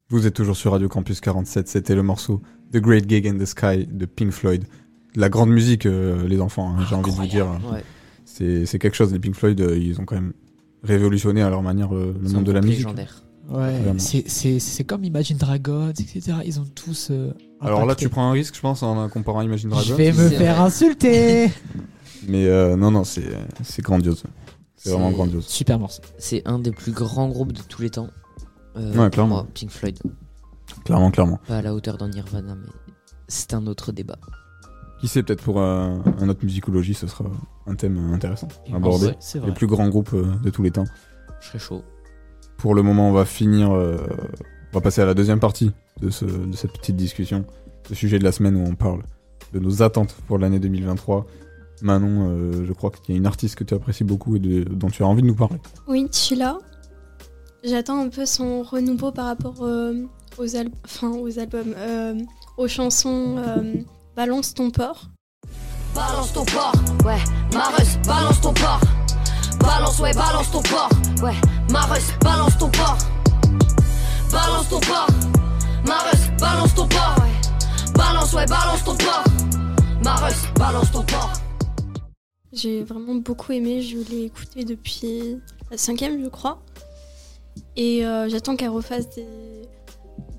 Vous êtes toujours sur Radio Campus 47, c'était le morceau The Great Gig in the Sky de Pink Floyd. La grande musique, euh, les enfants, hein, j'ai envie de vous dire. Ouais. C'est c'est quelque chose, les Pink Floyd, euh, ils ont quand même révolutionné à leur manière euh, le monde de la musique. légendaire. Ouais, c'est- c'est c'est comme Imagine Dragons, etc. Ils ont tous. euh, Alors là, tu prends un risque, je pense, en comparant Imagine Dragons. Je vais me faire insulter Mais euh, non, non, c'est c'est grandiose. C'est vraiment grandiose. Super morceau. C'est un des plus grands groupes de tous les temps. Euh, Ouais, clairement. moi, Pink Floyd. Clairement, clairement. Pas à la hauteur d'un Nirvana, mais c'est un autre débat. Qui sait, peut-être pour euh, un autre musicologie, ce sera un thème intéressant à aborder. vrai, C'est Les vrai. plus grands groupes euh, de tous les temps. Je serais chaud. Pour le moment, on va finir. euh, on va passer à la deuxième partie de, ce, de cette petite discussion. Ce sujet de la semaine où on parle de nos attentes pour l'année 2023. Manon, euh, je crois qu'il y a une artiste que tu apprécies beaucoup et de- dont tu as envie de nous parler. Oui, Chila. J'attends un peu son renouveau par rapport euh, aux, al- enfin, aux albums, euh, aux chansons euh, Balance ton porc. Balance ton porc, ouais, Mareuse, balance ton porc. balance, ouais, balance ton port. Ouais, Marus, balance ton port. Balance ton port. Marus, balance ton port. Ouais, balance, ouais, balance ton port. Marus, balance ton port. J'ai vraiment beaucoup aimé, je l'ai écouté depuis la cinquième, je crois. Et euh, j'attends qu'elle refasse des,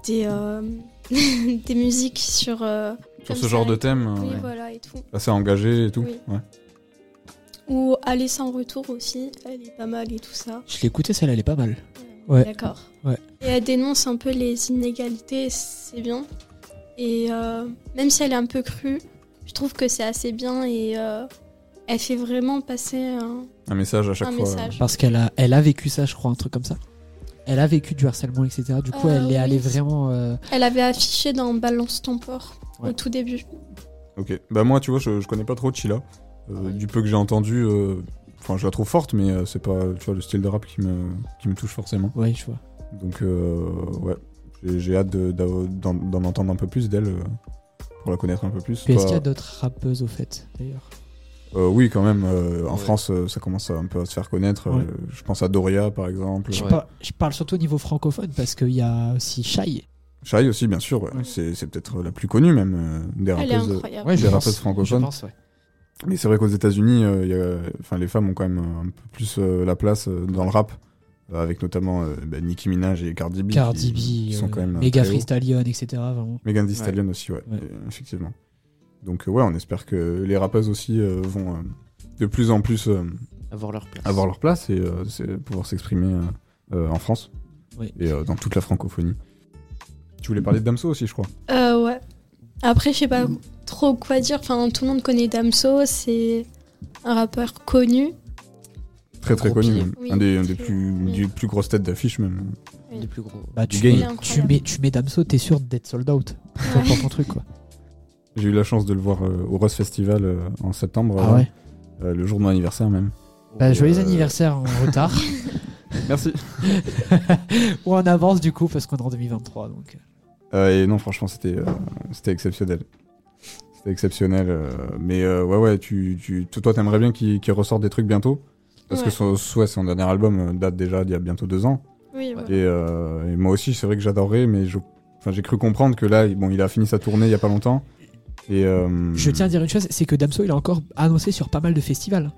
des, euh, des musiques sur, euh, Sur ce genre de thème, Oui, ouais. voilà, et tout. Assez engagé et tout. Oui. Ouais. Ou Aller sans retour aussi, elle est pas mal et tout ça. Je l'ai écouté, celle-là, elle est pas mal. Ouais. D'accord. Ouais. Et elle dénonce un peu les inégalités, c'est bien. Et euh, même si elle est un peu crue, je trouve que c'est assez bien et euh, elle fait vraiment passer un, Un message à chaque un fois. message. Parce qu'elle a, elle a vécu ça, je crois, un truc comme ça. Elle a vécu du harcèlement, etc. Du coup, Euh, elle est allée oui. vraiment. euh, Elle avait affiché dans Balance ton port au tout début. Ok. Bah moi, tu vois, je, je connais pas trop Chila. Euh, du peu que j'ai entendu, euh, enfin, je la trouve forte, mais euh, c'est pas, tu vois, le style de rap qui me, qui me touche forcément. Ouais, je vois. Donc, euh, ouais, j'ai j'ai hâte de- d'en d'en entendre un peu plus d'elle euh, pour la connaître un peu plus. Est-ce qu'il y a d'autres rappeuses au fait, d'ailleurs? Euh, oui, quand même. euh, en Ouais. France, euh, ça commence à, un peu à se faire connaître. Ouais. Euh, je pense à Doria, par exemple. je, Ouais. par- je parle surtout au niveau francophone parce qu'il y a aussi Shai. Shai aussi, bien sûr. ouais. Ouais. C'est peut-être la plus connue, même, euh, des Elle est rappeuses. Des je pense, rappeuses francophones. Je pense, ouais. Mais c'est vrai qu'aux États-Unis, euh, enfin, les femmes ont quand même un peu plus euh, la place euh, dans le rap, avec notamment euh, bah, Nicki Minaj et Cardi B. Cardi qui, qui B, sont quand même. Mega très hauts. Freestallion, etc. Vraiment. Megan Thee Stallion aussi, ouais, Ouais. effectivement. Donc, euh, ouais, on espère que les rappeuses aussi euh, vont euh, de plus en plus euh, Avoir leur place. avoir leur place et euh, pouvoir s'exprimer euh, euh, en France Oui. et euh, dans toute la francophonie. Tu voulais parler de Damso aussi, je crois. Euh, ouais. Après, je sais pas trop quoi dire. Enfin, tout le monde connaît Damso, c'est un rappeur connu. Très très connu. Oui, un des, un des très- plus, oui. des plus grosses têtes d'affiche même. Oui. Des plus gros. Bah, tu, mets, tu, mets, tu mets Damso, t'es sûr d'être sold out. Pour, Ouais. pour ton truc, quoi. J'ai eu la chance de le voir euh, au Rose Festival euh, en septembre, Ah ouais euh, le jour de mon anniversaire même. Bah, joyeux Euh, anniversaire en retard. Merci. Ou en avance, du coup, parce qu'on est en 2023. Donc. Euh, et non, franchement, c'était euh, c'était exceptionnel. C'était exceptionnel. euh, mais euh, ouais, ouais, tu, tu, toi, t'aimerais bien qu'il ressorte des trucs bientôt? Parce que Ouais. son, ouais, son dernier album date déjà d'il y a bientôt deux ans. Oui, voilà. Et, euh, et moi aussi, c'est vrai que j'adorais, mais je- enfin, j'ai cru comprendre que là, il- bon, il a fini sa tournée il y a pas longtemps. Et, euh, Je tiens à dire une chose, c'est que Damso, il a encore annoncé sur pas mal de festivals.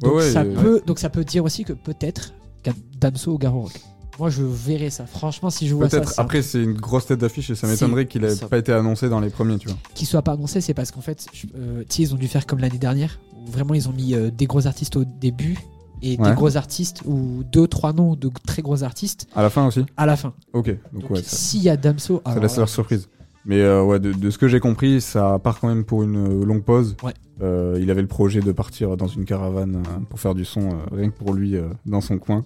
Donc, Ouais, ça, peut, donc ça peut dire aussi que peut-être a Damso au Garo Rock. Moi, je verrais ça. Franchement, si je vois ça, Peut-être. Après, c'est une grosse tête d'affiche et ça C'est- m'étonnerait qu'il ait ça- pas été annoncé dans les premiers, tu vois. qu'il soit pas annoncé, c'est parce qu'en fait, euh, ils ont dû faire comme l'année dernière, où vraiment ils ont mis euh, des gros artistes au début et Ouais. des gros artistes ou deux, trois noms de très gros artistes À la fin aussi. à la fin. Ok. Donc, Donc, ouais, ça, s'il y a Damso, laisse là, leur surprise. Mais euh, ouais, de, de ce que j'ai compris, ça part quand même pour une euh, longue pause. Ouais. Euh, il avait le projet de partir dans une caravane euh, pour faire du son, euh, rien que pour lui, euh, dans son coin.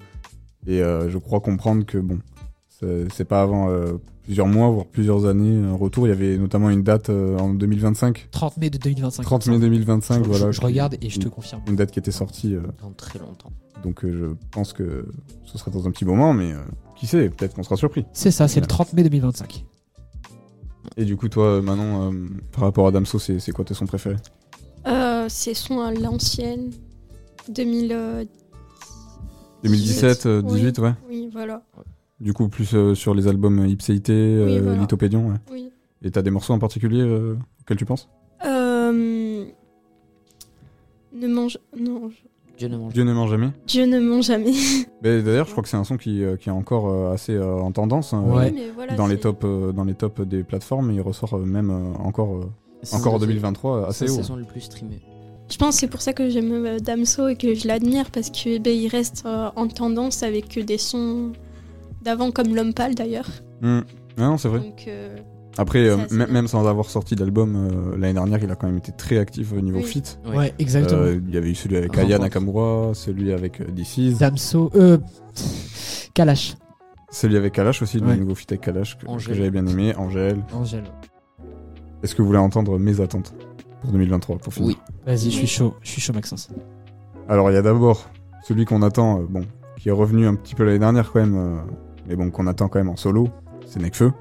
Et euh, je crois comprendre que bon, c'est pas avant euh, plusieurs mois, voire plusieurs années, un retour. Il y avait notamment une date euh, en 2025. 30 mai de 2025. 30 mai 2025, Je- voilà. je, regarde et je te confirme. Une date qui était sortie. euh, Dans très longtemps. donc euh, je pense que ce sera dans un petit moment, mais euh, qui sait, peut-être qu'on sera surpris. C'est ça, c'est le Ouais. 30 mai 2025. Et du coup, toi, Manon, euh, par rapport à Damso, c'est quoi tes sons préférés? Euh, c'est son à l'ancienne. 2000. euh, 2017, euh, 18, ouais. Oui, voilà. Du coup, plus euh, sur les albums Ipséité, euh, Oui, voilà. Lithopédion, ouais. Oui. Et t'as des morceaux en particulier euh, auxquels tu penses? Euh, Ne mange. Non. je- Dieu ne mange Dieu ne ment jamais. Dieu ne ment jamais. Mais D'ailleurs, je crois que c'est un son qui, euh, qui est encore euh, assez euh, en tendance hein, Ouais. Mais voilà, dans, les c'est- tops, dans les tops des plateformes. Il ressort même encore, C'est- encore en c'est- 2023 assez C'est haut. la saison le plus streamé. Je pense que c'est pour ça que j'aime Damso et que je l'admire parce que ben, il reste euh, en tendance avec des sons d'avant comme L'Homme Pâle d'ailleurs. Hmm. Non, c'est vrai. Donc euh, Après, euh, même sans avoir sorti d'album euh, l'année dernière, il a quand même été très actif au niveau Oui. feat. Ouais. Ouais, exactement. Euh, il y avait eu celui avec. Aya Nakamura, celui avec Is, Damso, euh, Kalash, celui avec Kalash aussi, le Ouais. nouveau feat avec Kalash que, j'avais bien aimé, Angèle. Angèle. Est-ce que vous voulez entendre mes attentes pour 2023 pour finir? Oui. Vas-y, je suis chaud, je suis chaud, Maxence. Alors il y a d'abord celui qu'on attend, euh, bon, qui est revenu un petit peu l'année dernière quand même, euh, mais bon, qu'on attend quand même en solo, c'est Nekfeu,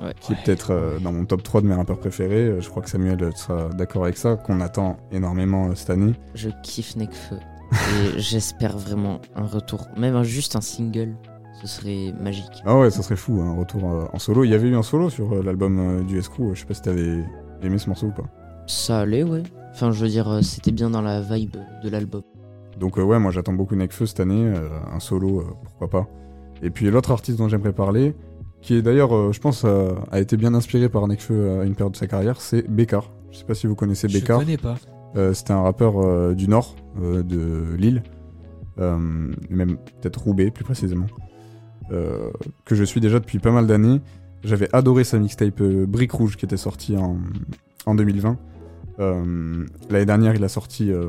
Ouais. qui est peut-être euh, dans mon top 3 de mes rappeurs préférés. Euh, Je crois que Samuel sera d'accord avec ça, qu'on attend énormément euh, cette année. Je kiffe Nekfeu. Et j'espère vraiment un retour, même un- juste un single, ce serait magique. Ah ouais, ça serait fou, un retour euh, en solo. Il y avait eu un solo sur euh, l'album euh, du Escrew, je sais pas si t'avais aimé ce morceau ou pas. Ça allait, ouais. Enfin, je veux dire, euh, c'était bien dans la vibe de l'album. Donc euh, ouais, moi j'attends beaucoup Nekfeu cette année, euh, un solo, euh, pourquoi pas. Et puis l'autre artiste dont j'aimerais parler, qui est d'ailleurs, euh, je pense, euh, a été bien inspiré par Nekfeu à une période de sa carrière, c'est Bécard. Je sais pas si vous connaissez Je Bécard. connais pas. Euh, C'était un rappeur euh, du nord euh, de Lille, euh, même peut-être Roubaix plus précisément, euh, que je suis déjà depuis pas mal d'années. J'avais adoré sa mixtape euh, Brique Rouge qui était sortie en, en 2020. Euh, L'année dernière, il a sorti euh,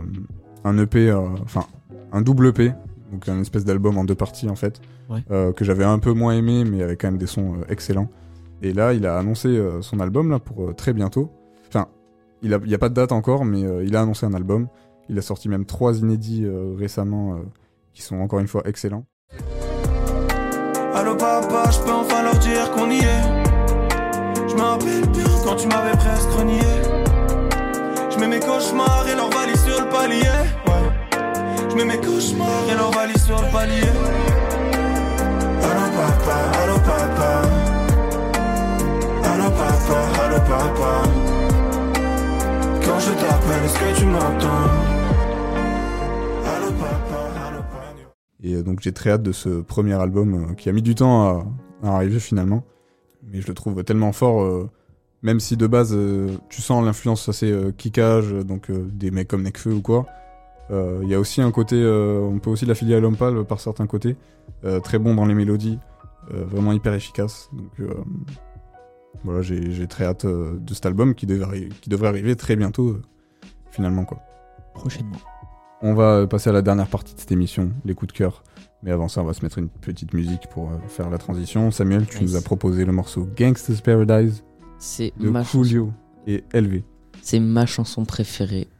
un EP, euh, enfin un double EP, donc un espèce d'album en deux parties en fait, Ouais. euh, que j'avais un peu moins aimé, mais avec quand même des sons euh, excellents. Et là, il a annoncé euh, son album là pour euh, très bientôt. Enfin, il n'y a, pas de date encore, mais euh, il a annoncé un album. Il a sorti même trois inédits euh, récemment, euh, qui sont encore une fois excellents. Allô papa, je peux enfin leur dire qu'on y est. Je bien quand tu m'avais presque renié. Je mets mes cauchemars et leur valise sur le palier. Je mets mes cauchemars et leur valise sur le palier. Allô papa, allô papa. Allô papa, allô papa. Quand je t'appelle, est-ce que tu m'entends? Allô papa, allô papa. Et euh, donc j'ai très hâte de ce premier album euh, qui a mis du temps à, à arriver finalement. Mais je le trouve tellement fort, euh, même si de base euh, tu sens l'influence assez euh, kickage, donc euh, des mecs comme Nekfeu ou quoi. Euh, Il y a aussi un côté, euh, on peut aussi l'affilier à Lompal par certains côtés, euh, très bon dans les mélodies, euh, vraiment hyper efficace. Donc euh, voilà, j'ai j'ai très hâte euh, de cet album qui devrait, qui devrait arriver très bientôt euh, finalement quoi. Prochainement. On va passer à la dernière partie de cette émission, les coups de cœur. Mais avant ça, on va se mettre une petite musique pour euh, faire la transition. Samuel, tu Nice. nous as proposé le morceau Gangsta's Paradise C'est de ma. Coolio et LV. C'est ma chanson préférée, euh,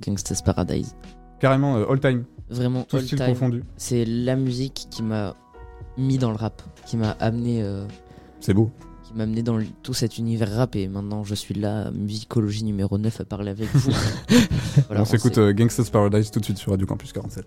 Gangsta's Paradise. Carrément euh, all time, Vraiment, tout all style time. confondu. C'est la musique qui m'a mis dans le rap, qui m'a amené, euh, C'est beau. qui m'a amené dans tout cet univers rap. Et maintenant, je suis là, musicologie numéro 9, à parler avec vous. Voilà, on s'écoute sait- euh, Gangsta's Paradise tout de suite sur Radio Campus 47.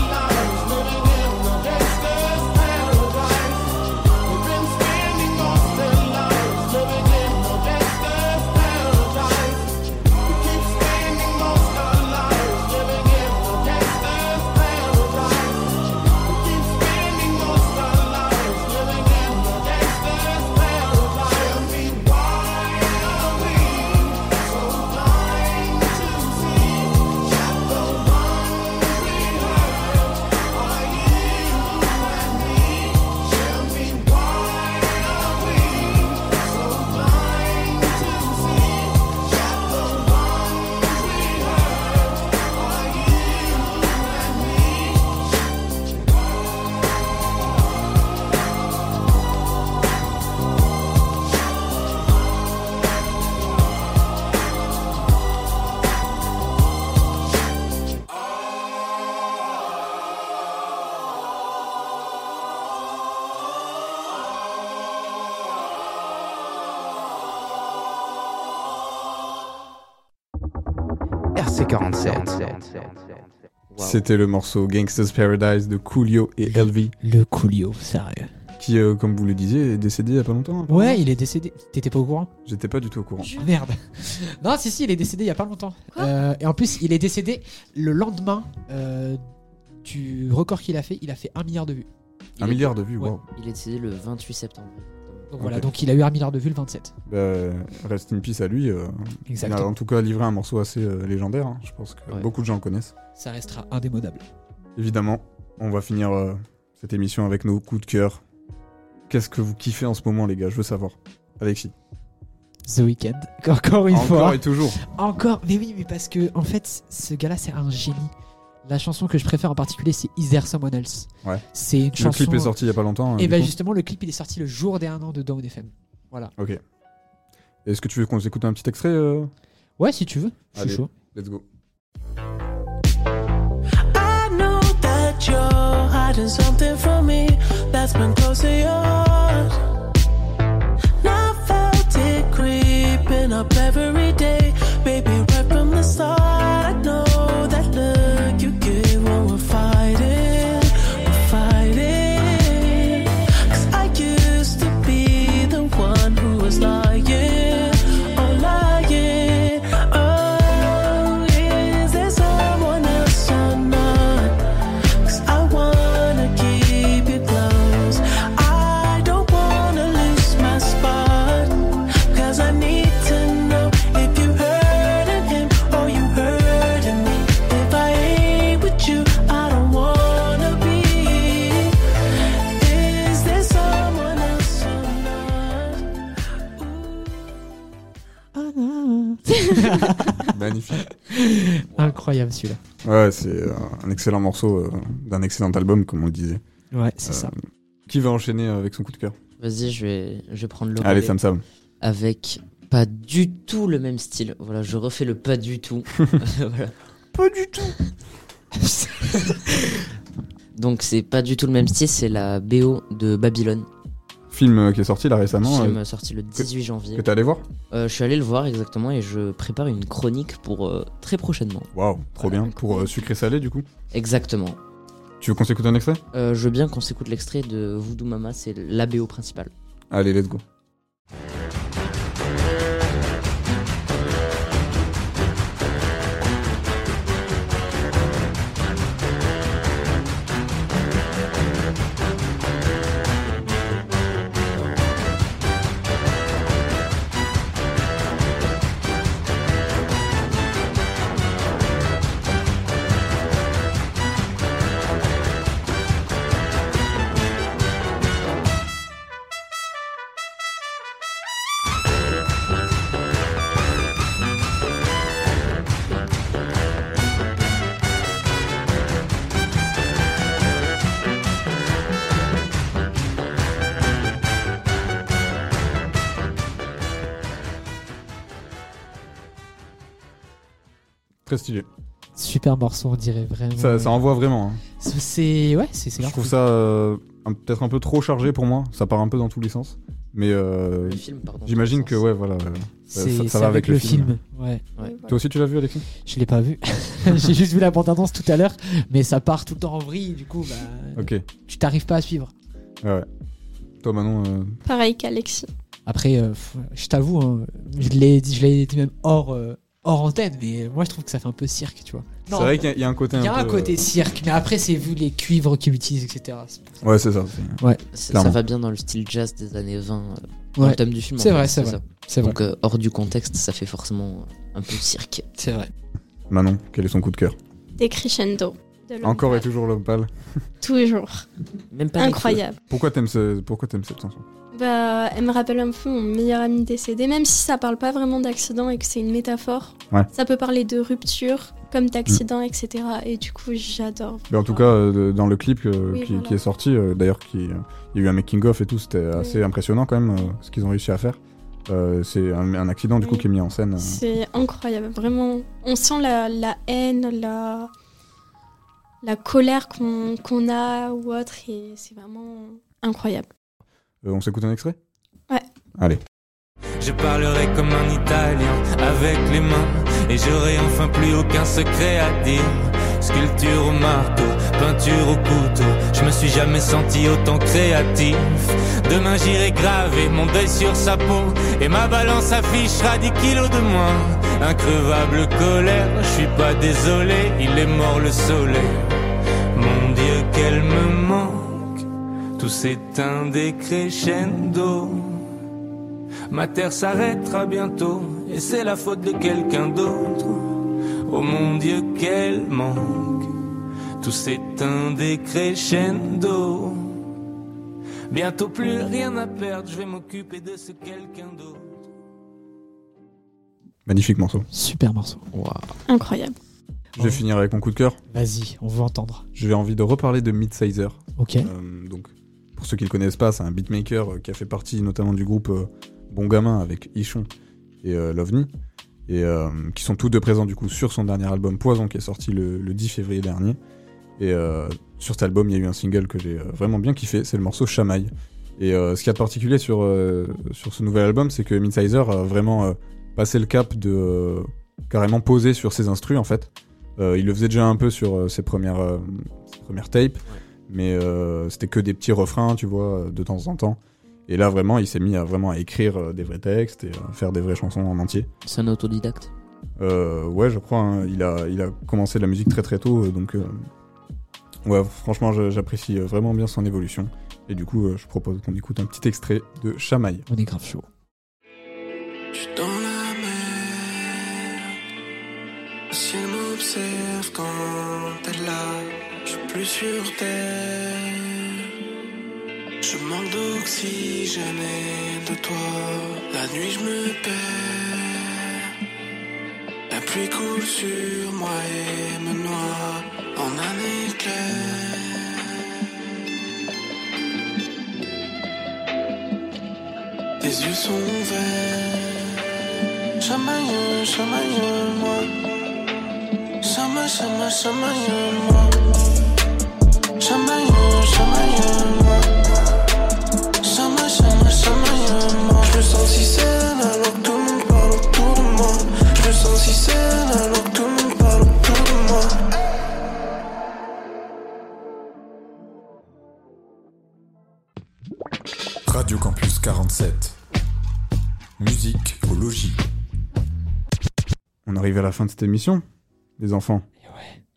RC47. C'était le morceau Gangsta's Paradise de Coolio et LV. Le Coolio, sérieux. Qui, euh, comme vous le disiez, est décédé il y a pas longtemps. hein. Ouais, il est décédé. T'étais pas au courant? J'étais pas du tout au courant. Oh, Merde. Non, si, si, il est décédé il y a pas longtemps. Euh, et en plus, il est décédé le lendemain euh, du record qu'il a fait. Il a fait un milliard de vues. Un milliard de vues, Ouais. waouh. Il est décédé le 28 septembre. Donc voilà, donc il a eu un milliard de vues le 27. Bah, rest in peace à lui. euh, il a en tout cas livré un morceau assez euh, légendaire. hein. Je pense que Ouais. beaucoup de gens le connaissent. Ça restera indémodable. Évidemment, on va finir euh, cette émission avec nos coups de cœur. Qu'est-ce que vous kiffez en ce moment, les gars? Je veux savoir. Alexis. The Weeknd. Encore une Encore fois. et toujours. Encore. Mais oui, mais parce que, en fait, ce gars-là, c'est un génie. La chanson que je préfère en particulier, c'est Is There Someone Else? Ouais. C'est une Le chanson. clip est sorti il y a pas longtemps. Et du bah, coup. justement, le clip, il est sorti le jour des 1 an de Down FM. Voilà. Ok. Est-ce que tu veux qu'on écoute un petit extrait euh? Ouais, si tu veux. Je suis Allez, chaud. let's go. I know that you're hiding something from me that's been close to yours. Now felt it creeping up every day, baby. Right from the start, Incroyable celui-là. Ouais, c'est euh, un excellent morceau euh, d'un excellent album, comme on le disait. Ouais, c'est Euh, ça. Qui va enchaîner avec son coup de cœur? Vas-y, je vais, je vais prendre le Allez, Sam Sam. Avec pas du tout le même style. Voilà, je refais le pas du tout. voilà. Pas du tout. Donc c'est pas du tout le même style, c'est la BO de Babylone. Film euh, qui est sorti là récemment. film euh, sorti le 18 janvier. que t'es allé voir Euh, je suis allé le voir exactement et je prépare une chronique pour euh, très prochainement. Waouh, trop bien. Pour euh, sucré salé du coup. Exactement. Tu veux qu'on s'écoute un extrait? Euh, je veux bien qu'on s'écoute l'extrait de Voodoo Mama, c'est la BO principale. Allez, let's go. Très stylé. Super morceau, on dirait vraiment. Ça, ça envoie vraiment. hein. C'est. Ouais, c'est c'est Je grave trouve cool. ça euh, un- peut-être un peu trop chargé pour moi. Ça part un peu dans tous les sens. Mais euh, Le film j'imagine que ouais, voilà. euh, ça, C'est ça- ça c'est va avec, le film. Ouais. Ouais. Toi aussi, tu l'as vu, Alexis? Je l'ai pas vu. J'ai juste vu la bande-annonce tout à l'heure, mais ça part tout le temps en vrille, du coup, bah, Ok. tu t'arrives pas à suivre. Ouais, ouais. Toi, Manon. euh, Pareil qu'Alexis. Après, euh, pff, je t'avoue, hein, je l'ai dit, je l'ai dit même hors, euh, hors antenne, mais moi je trouve que ça fait un peu cirque, tu vois. C'est vrai qu'il y a- il y a un côté Il y a un peu, côté euh, cirque, mais après, c'est vu les cuivres qu'il utilise, etc. Ouais, c'est ça. c'est- Ouais. Ça, va bien dans le style jazz des années 20, euh, dans Ouais. le thème du film. C'est vrai, c'est vrai. ça. C'est vrai. Donc euh, hors du contexte, ça fait forcément un peu cirque. C'est vrai. Manon, quel est son coup de cœur? Des crescendo. de Encore et toujours l'homme pâle. Toujours. Même pas Incroyable. Pourquoi t'aimes ce... Pourquoi t'aimes cette chanson? Bah, elle me rappelle un peu mon meilleur ami décédé, même si ça parle pas vraiment d'accident et que c'est une métaphore. Ouais. Ça peut parler de rupture, comme d'accident, etc. Et du coup, j'adore. Mais en tout cas, euh, dans le clip euh, Oui, qui, voilà. qui est sorti, euh, d'ailleurs, il y a eu un making-of et tout, c'était assez impressionnant quand même, ce qu'ils ont réussi à faire. C'est un, un accident du coup qui est mis en scène. C'est incroyable, vraiment. On sent la, la haine, la, la colère qu'on qu'on a ou autre, et c'est vraiment incroyable. Euh, on s'écoute un extrait? Ouais. Allez. Je parlerai comme un Italien avec les mains et j'aurai enfin plus aucun secret à dire. Sculpture au marteau, peinture au couteau, je me suis jamais senti autant créatif. Demain j'irai graver mon deuil sur sa peau et ma balance affichera 10 kilos de moins. Increvable colère, je suis pas désolé, il est mort le soleil. Mon Dieu, qu'elle me tout s'éteint des crescendo. Ma terre s'arrêtera bientôt et c'est la faute de quelqu'un d'autre. Oh mon Dieu, quel manque. Tout s'éteint des crescendo. Bientôt plus rien à perdre, je vais m'occuper de ce quelqu'un d'autre. Magnifique morceau. Super morceau. Incroyable. Je vais finir avec mon coup de cœur. Vas-y, on veut entendre. J'ai envie de reparler de Midsizer. Ok. Euh, donc, pour ceux qui le connaissent pas, c'est un beatmaker euh, qui a fait partie notamment du groupe euh, Bon Gamin avec Ichon et euh, Lovni, et qui sont tous deux présents du coup sur son dernier album Poison qui est sorti le, le 10 février dernier. Et sur cet album, il y a eu un single que j'ai vraiment bien kiffé, c'est le morceau Chamaille. Et ce qu'il y a de particulier sur, sur ce nouvel album, c'est que Midsizer a vraiment passé le cap de carrément poser sur ses instrus en fait. Il le faisait déjà un peu sur ses, premières, ses premières tapes, mais euh, c'était que des petits refrains, tu vois, de temps en temps. Et là, vraiment, il s'est mis à vraiment à écrire euh, des vrais textes et à faire des vraies chansons en entier. C'est un autodidacte Euh, ouais, je crois. hein, il, a, il a commencé la musique très très tôt, euh, donc euh, ouais, franchement, j'apprécie euh, vraiment bien son évolution. Et du coup, euh, je propose qu'on écoute un petit extrait de Chamaille. On est grave chaud. dans la mer. Le ciel m'observe quand t'es là. Plus sur terre. Je manque d'oxygène et de toi. La nuit, je me perds. La pluie coule sur moi et me noie en un éclair. Tes yeux sont verts. Chamaille, chamaille, moi. Chamaille, chamaille, chamaille, moi. Radio Campus 47. Musique au logis. On arrive à la fin de cette émission, les enfants.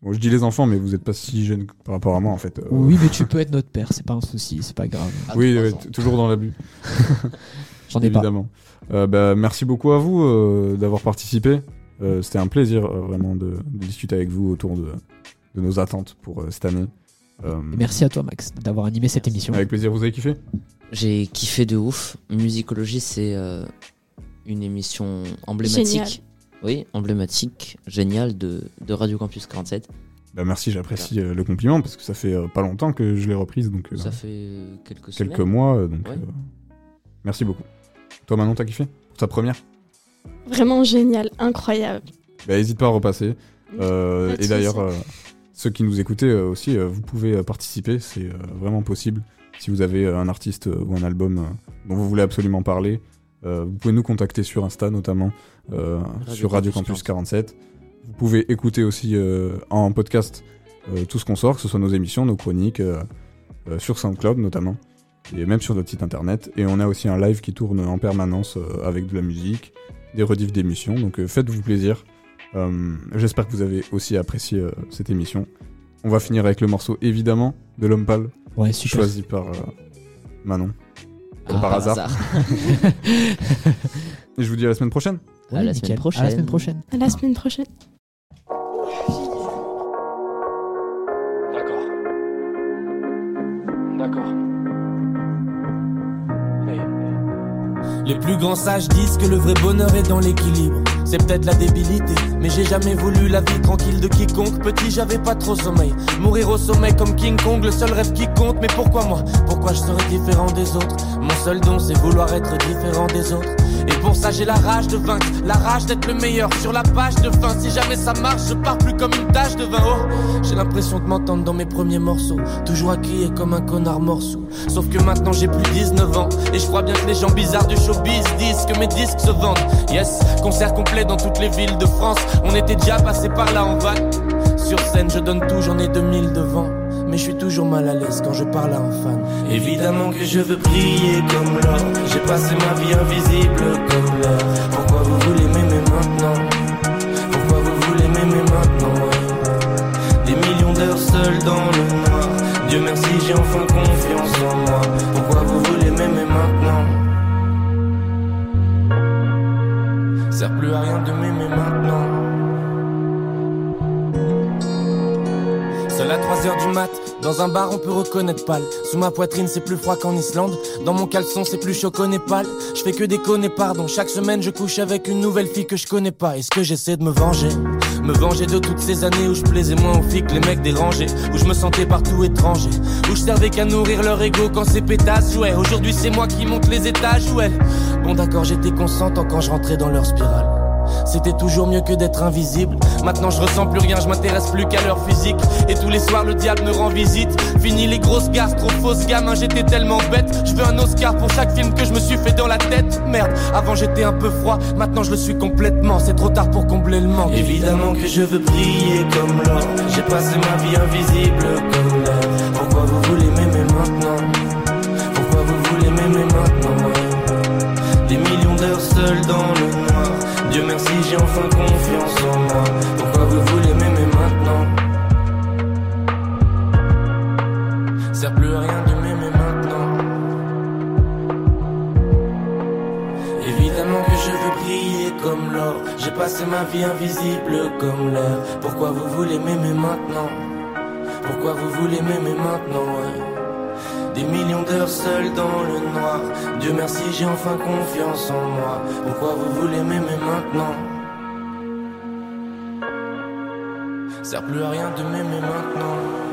Bon, je dis les enfants, mais vous n'êtes pas si jeunes par rapport à moi en fait. Euh, Oui, mais tu peux être notre père, c'est pas un souci, c'est pas grave. Oui, ouais, toujours dans l'abus. J'en ai pas. Évidemment. Euh, bah, merci beaucoup à vous euh, d'avoir participé. Euh, C'était un plaisir euh, vraiment de, de discuter avec vous autour de, de nos attentes pour euh, cette année. Euh, Et merci à toi, Max, d'avoir animé cette émission. Avec plaisir, vous avez kiffé? J'ai kiffé de ouf. Musicologie, c'est euh, une émission emblématique. Génial. Oui, emblématique, géniale de, de Radio Campus 47. Bah, merci, j'apprécie euh, le compliment parce que ça fait euh, pas longtemps que je l'ai reprise. Donc, euh, Ça fait quelques quelques mois. donc, Ouais. euh, merci beaucoup. Toi, Manon, t'as kiffé Pour ta première? Vraiment génial, incroyable. Bah, hésite pas à repasser. Euh, et d'ailleurs, euh, ceux qui nous écoutez euh, aussi, euh, vous pouvez euh, participer, c'est euh, vraiment possible. Si vous avez euh, un artiste euh, ou un album euh, dont vous voulez absolument parler, euh, vous pouvez nous contacter sur Insta notamment, euh, sur Radio Campus 47. Vous pouvez écouter aussi euh, en podcast euh, tout ce qu'on sort, que ce soit nos émissions, nos chroniques, euh, euh, sur SoundCloud notamment, et même sur notre site internet. Et on a aussi un live qui tourne en permanence euh, avec de la musique, des rediffs d'émissions, donc euh, faites-vous plaisir. Euh, J'espère que vous avez aussi apprécié euh, cette émission. On va finir avec le morceau évidemment de l'homme pâle, Ouais, choisi par euh, Manon. Comme Ah, par hasard. hasard. Et je vous dis à la semaine prochaine. À la nickel. semaine prochaine. À la semaine prochaine. À la semaine prochaine. D'accord. D'accord. Les plus grands sages disent que le vrai bonheur est dans l'équilibre. C'est peut-être la débilité, mais j'ai jamais voulu la vie tranquille de quiconque. Petit, j'avais pas trop sommeil. Mourir au sommet comme King Kong, le seul rêve qui compte. Mais pourquoi moi? Pourquoi je serais différent des autres? Mon seul don, c'est vouloir être différent des autres. Et pour ça, j'ai la rage de vaincre, la rage d'être le meilleur sur la page de fin. Si jamais ça marche, je pars plus comme une tache de vin. Oh, j'ai l'impression de m'entendre dans mes premiers morceaux. Toujours à crier comme un connard morceau. Sauf que maintenant j'ai plus 19 ans. Et je crois bien que les gens bizarres du showbiz disent que mes disques se vendent. Yes, concert complet dans toutes les villes de France. On était déjà passé par là en van. Sur scène, je donne tout, j'en ai 2000 devant. Mais je suis toujours mal à l'aise quand je parle à un fan. Évidemment que je veux briller comme l'or. J'ai passé ma vie invisible comme l'or. Pourquoi vous voulez m'aimer maintenant? Pourquoi vous voulez m'aimer maintenant? Des millions d'heures seules dans le dans un bar on peut reconnaître pâle. Sous ma poitrine c'est plus froid qu'en Islande. Dans mon caleçon c'est plus chaud qu'au Népal. Je fais que déconner, pardon. Chaque semaine je couche avec une nouvelle fille que je connais pas. Est-ce que j'essaie de me venger? Me venger de toutes ces années où je plaisais moins aux filles que les mecs dérangés. Où je me sentais partout étranger. Où je servais qu'à nourrir leur ego quand ces pétasses jouaient. Aujourd'hui c'est moi qui monte les étages ou elle. Bon d'accord j'étais consentant quand je rentrais dans leur spirale. C'était toujours mieux que d'être invisible. Maintenant je ressens plus rien, je m'intéresse plus qu'à leur physique. Et tous les soirs le diable me rend visite. Fini les grosses gares, trop fausses gamin, j'étais tellement bête. Je veux un Oscar pour chaque film que je me suis fait dans la tête. Merde, avant j'étais un peu froid, maintenant je le suis complètement. C'est trop tard pour combler le manque. Évidemment que je veux briller comme l'or. J'ai passé ma vie invisible comme l'or. Pourquoi vous voulez m'aimer maintenant? Pourquoi vous voulez m'aimer maintenant? Des millions d'heures seules dans. Dieu merci, j'ai enfin confiance en moi. Pourquoi vous voulez m'aimer maintenant? Sert plus à rien de m'aimer maintenant. Évidemment que je veux briller comme l'or. J'ai passé ma vie invisible comme l'air. Pourquoi vous voulez m'aimer maintenant? Pourquoi vous voulez m'aimer maintenant. Des millions d'heures seules dans le noir. Dieu merci, j'ai enfin confiance en moi. Pourquoi vous voulez m'aimer maintenant? Sert plus à rien de m'aimer maintenant.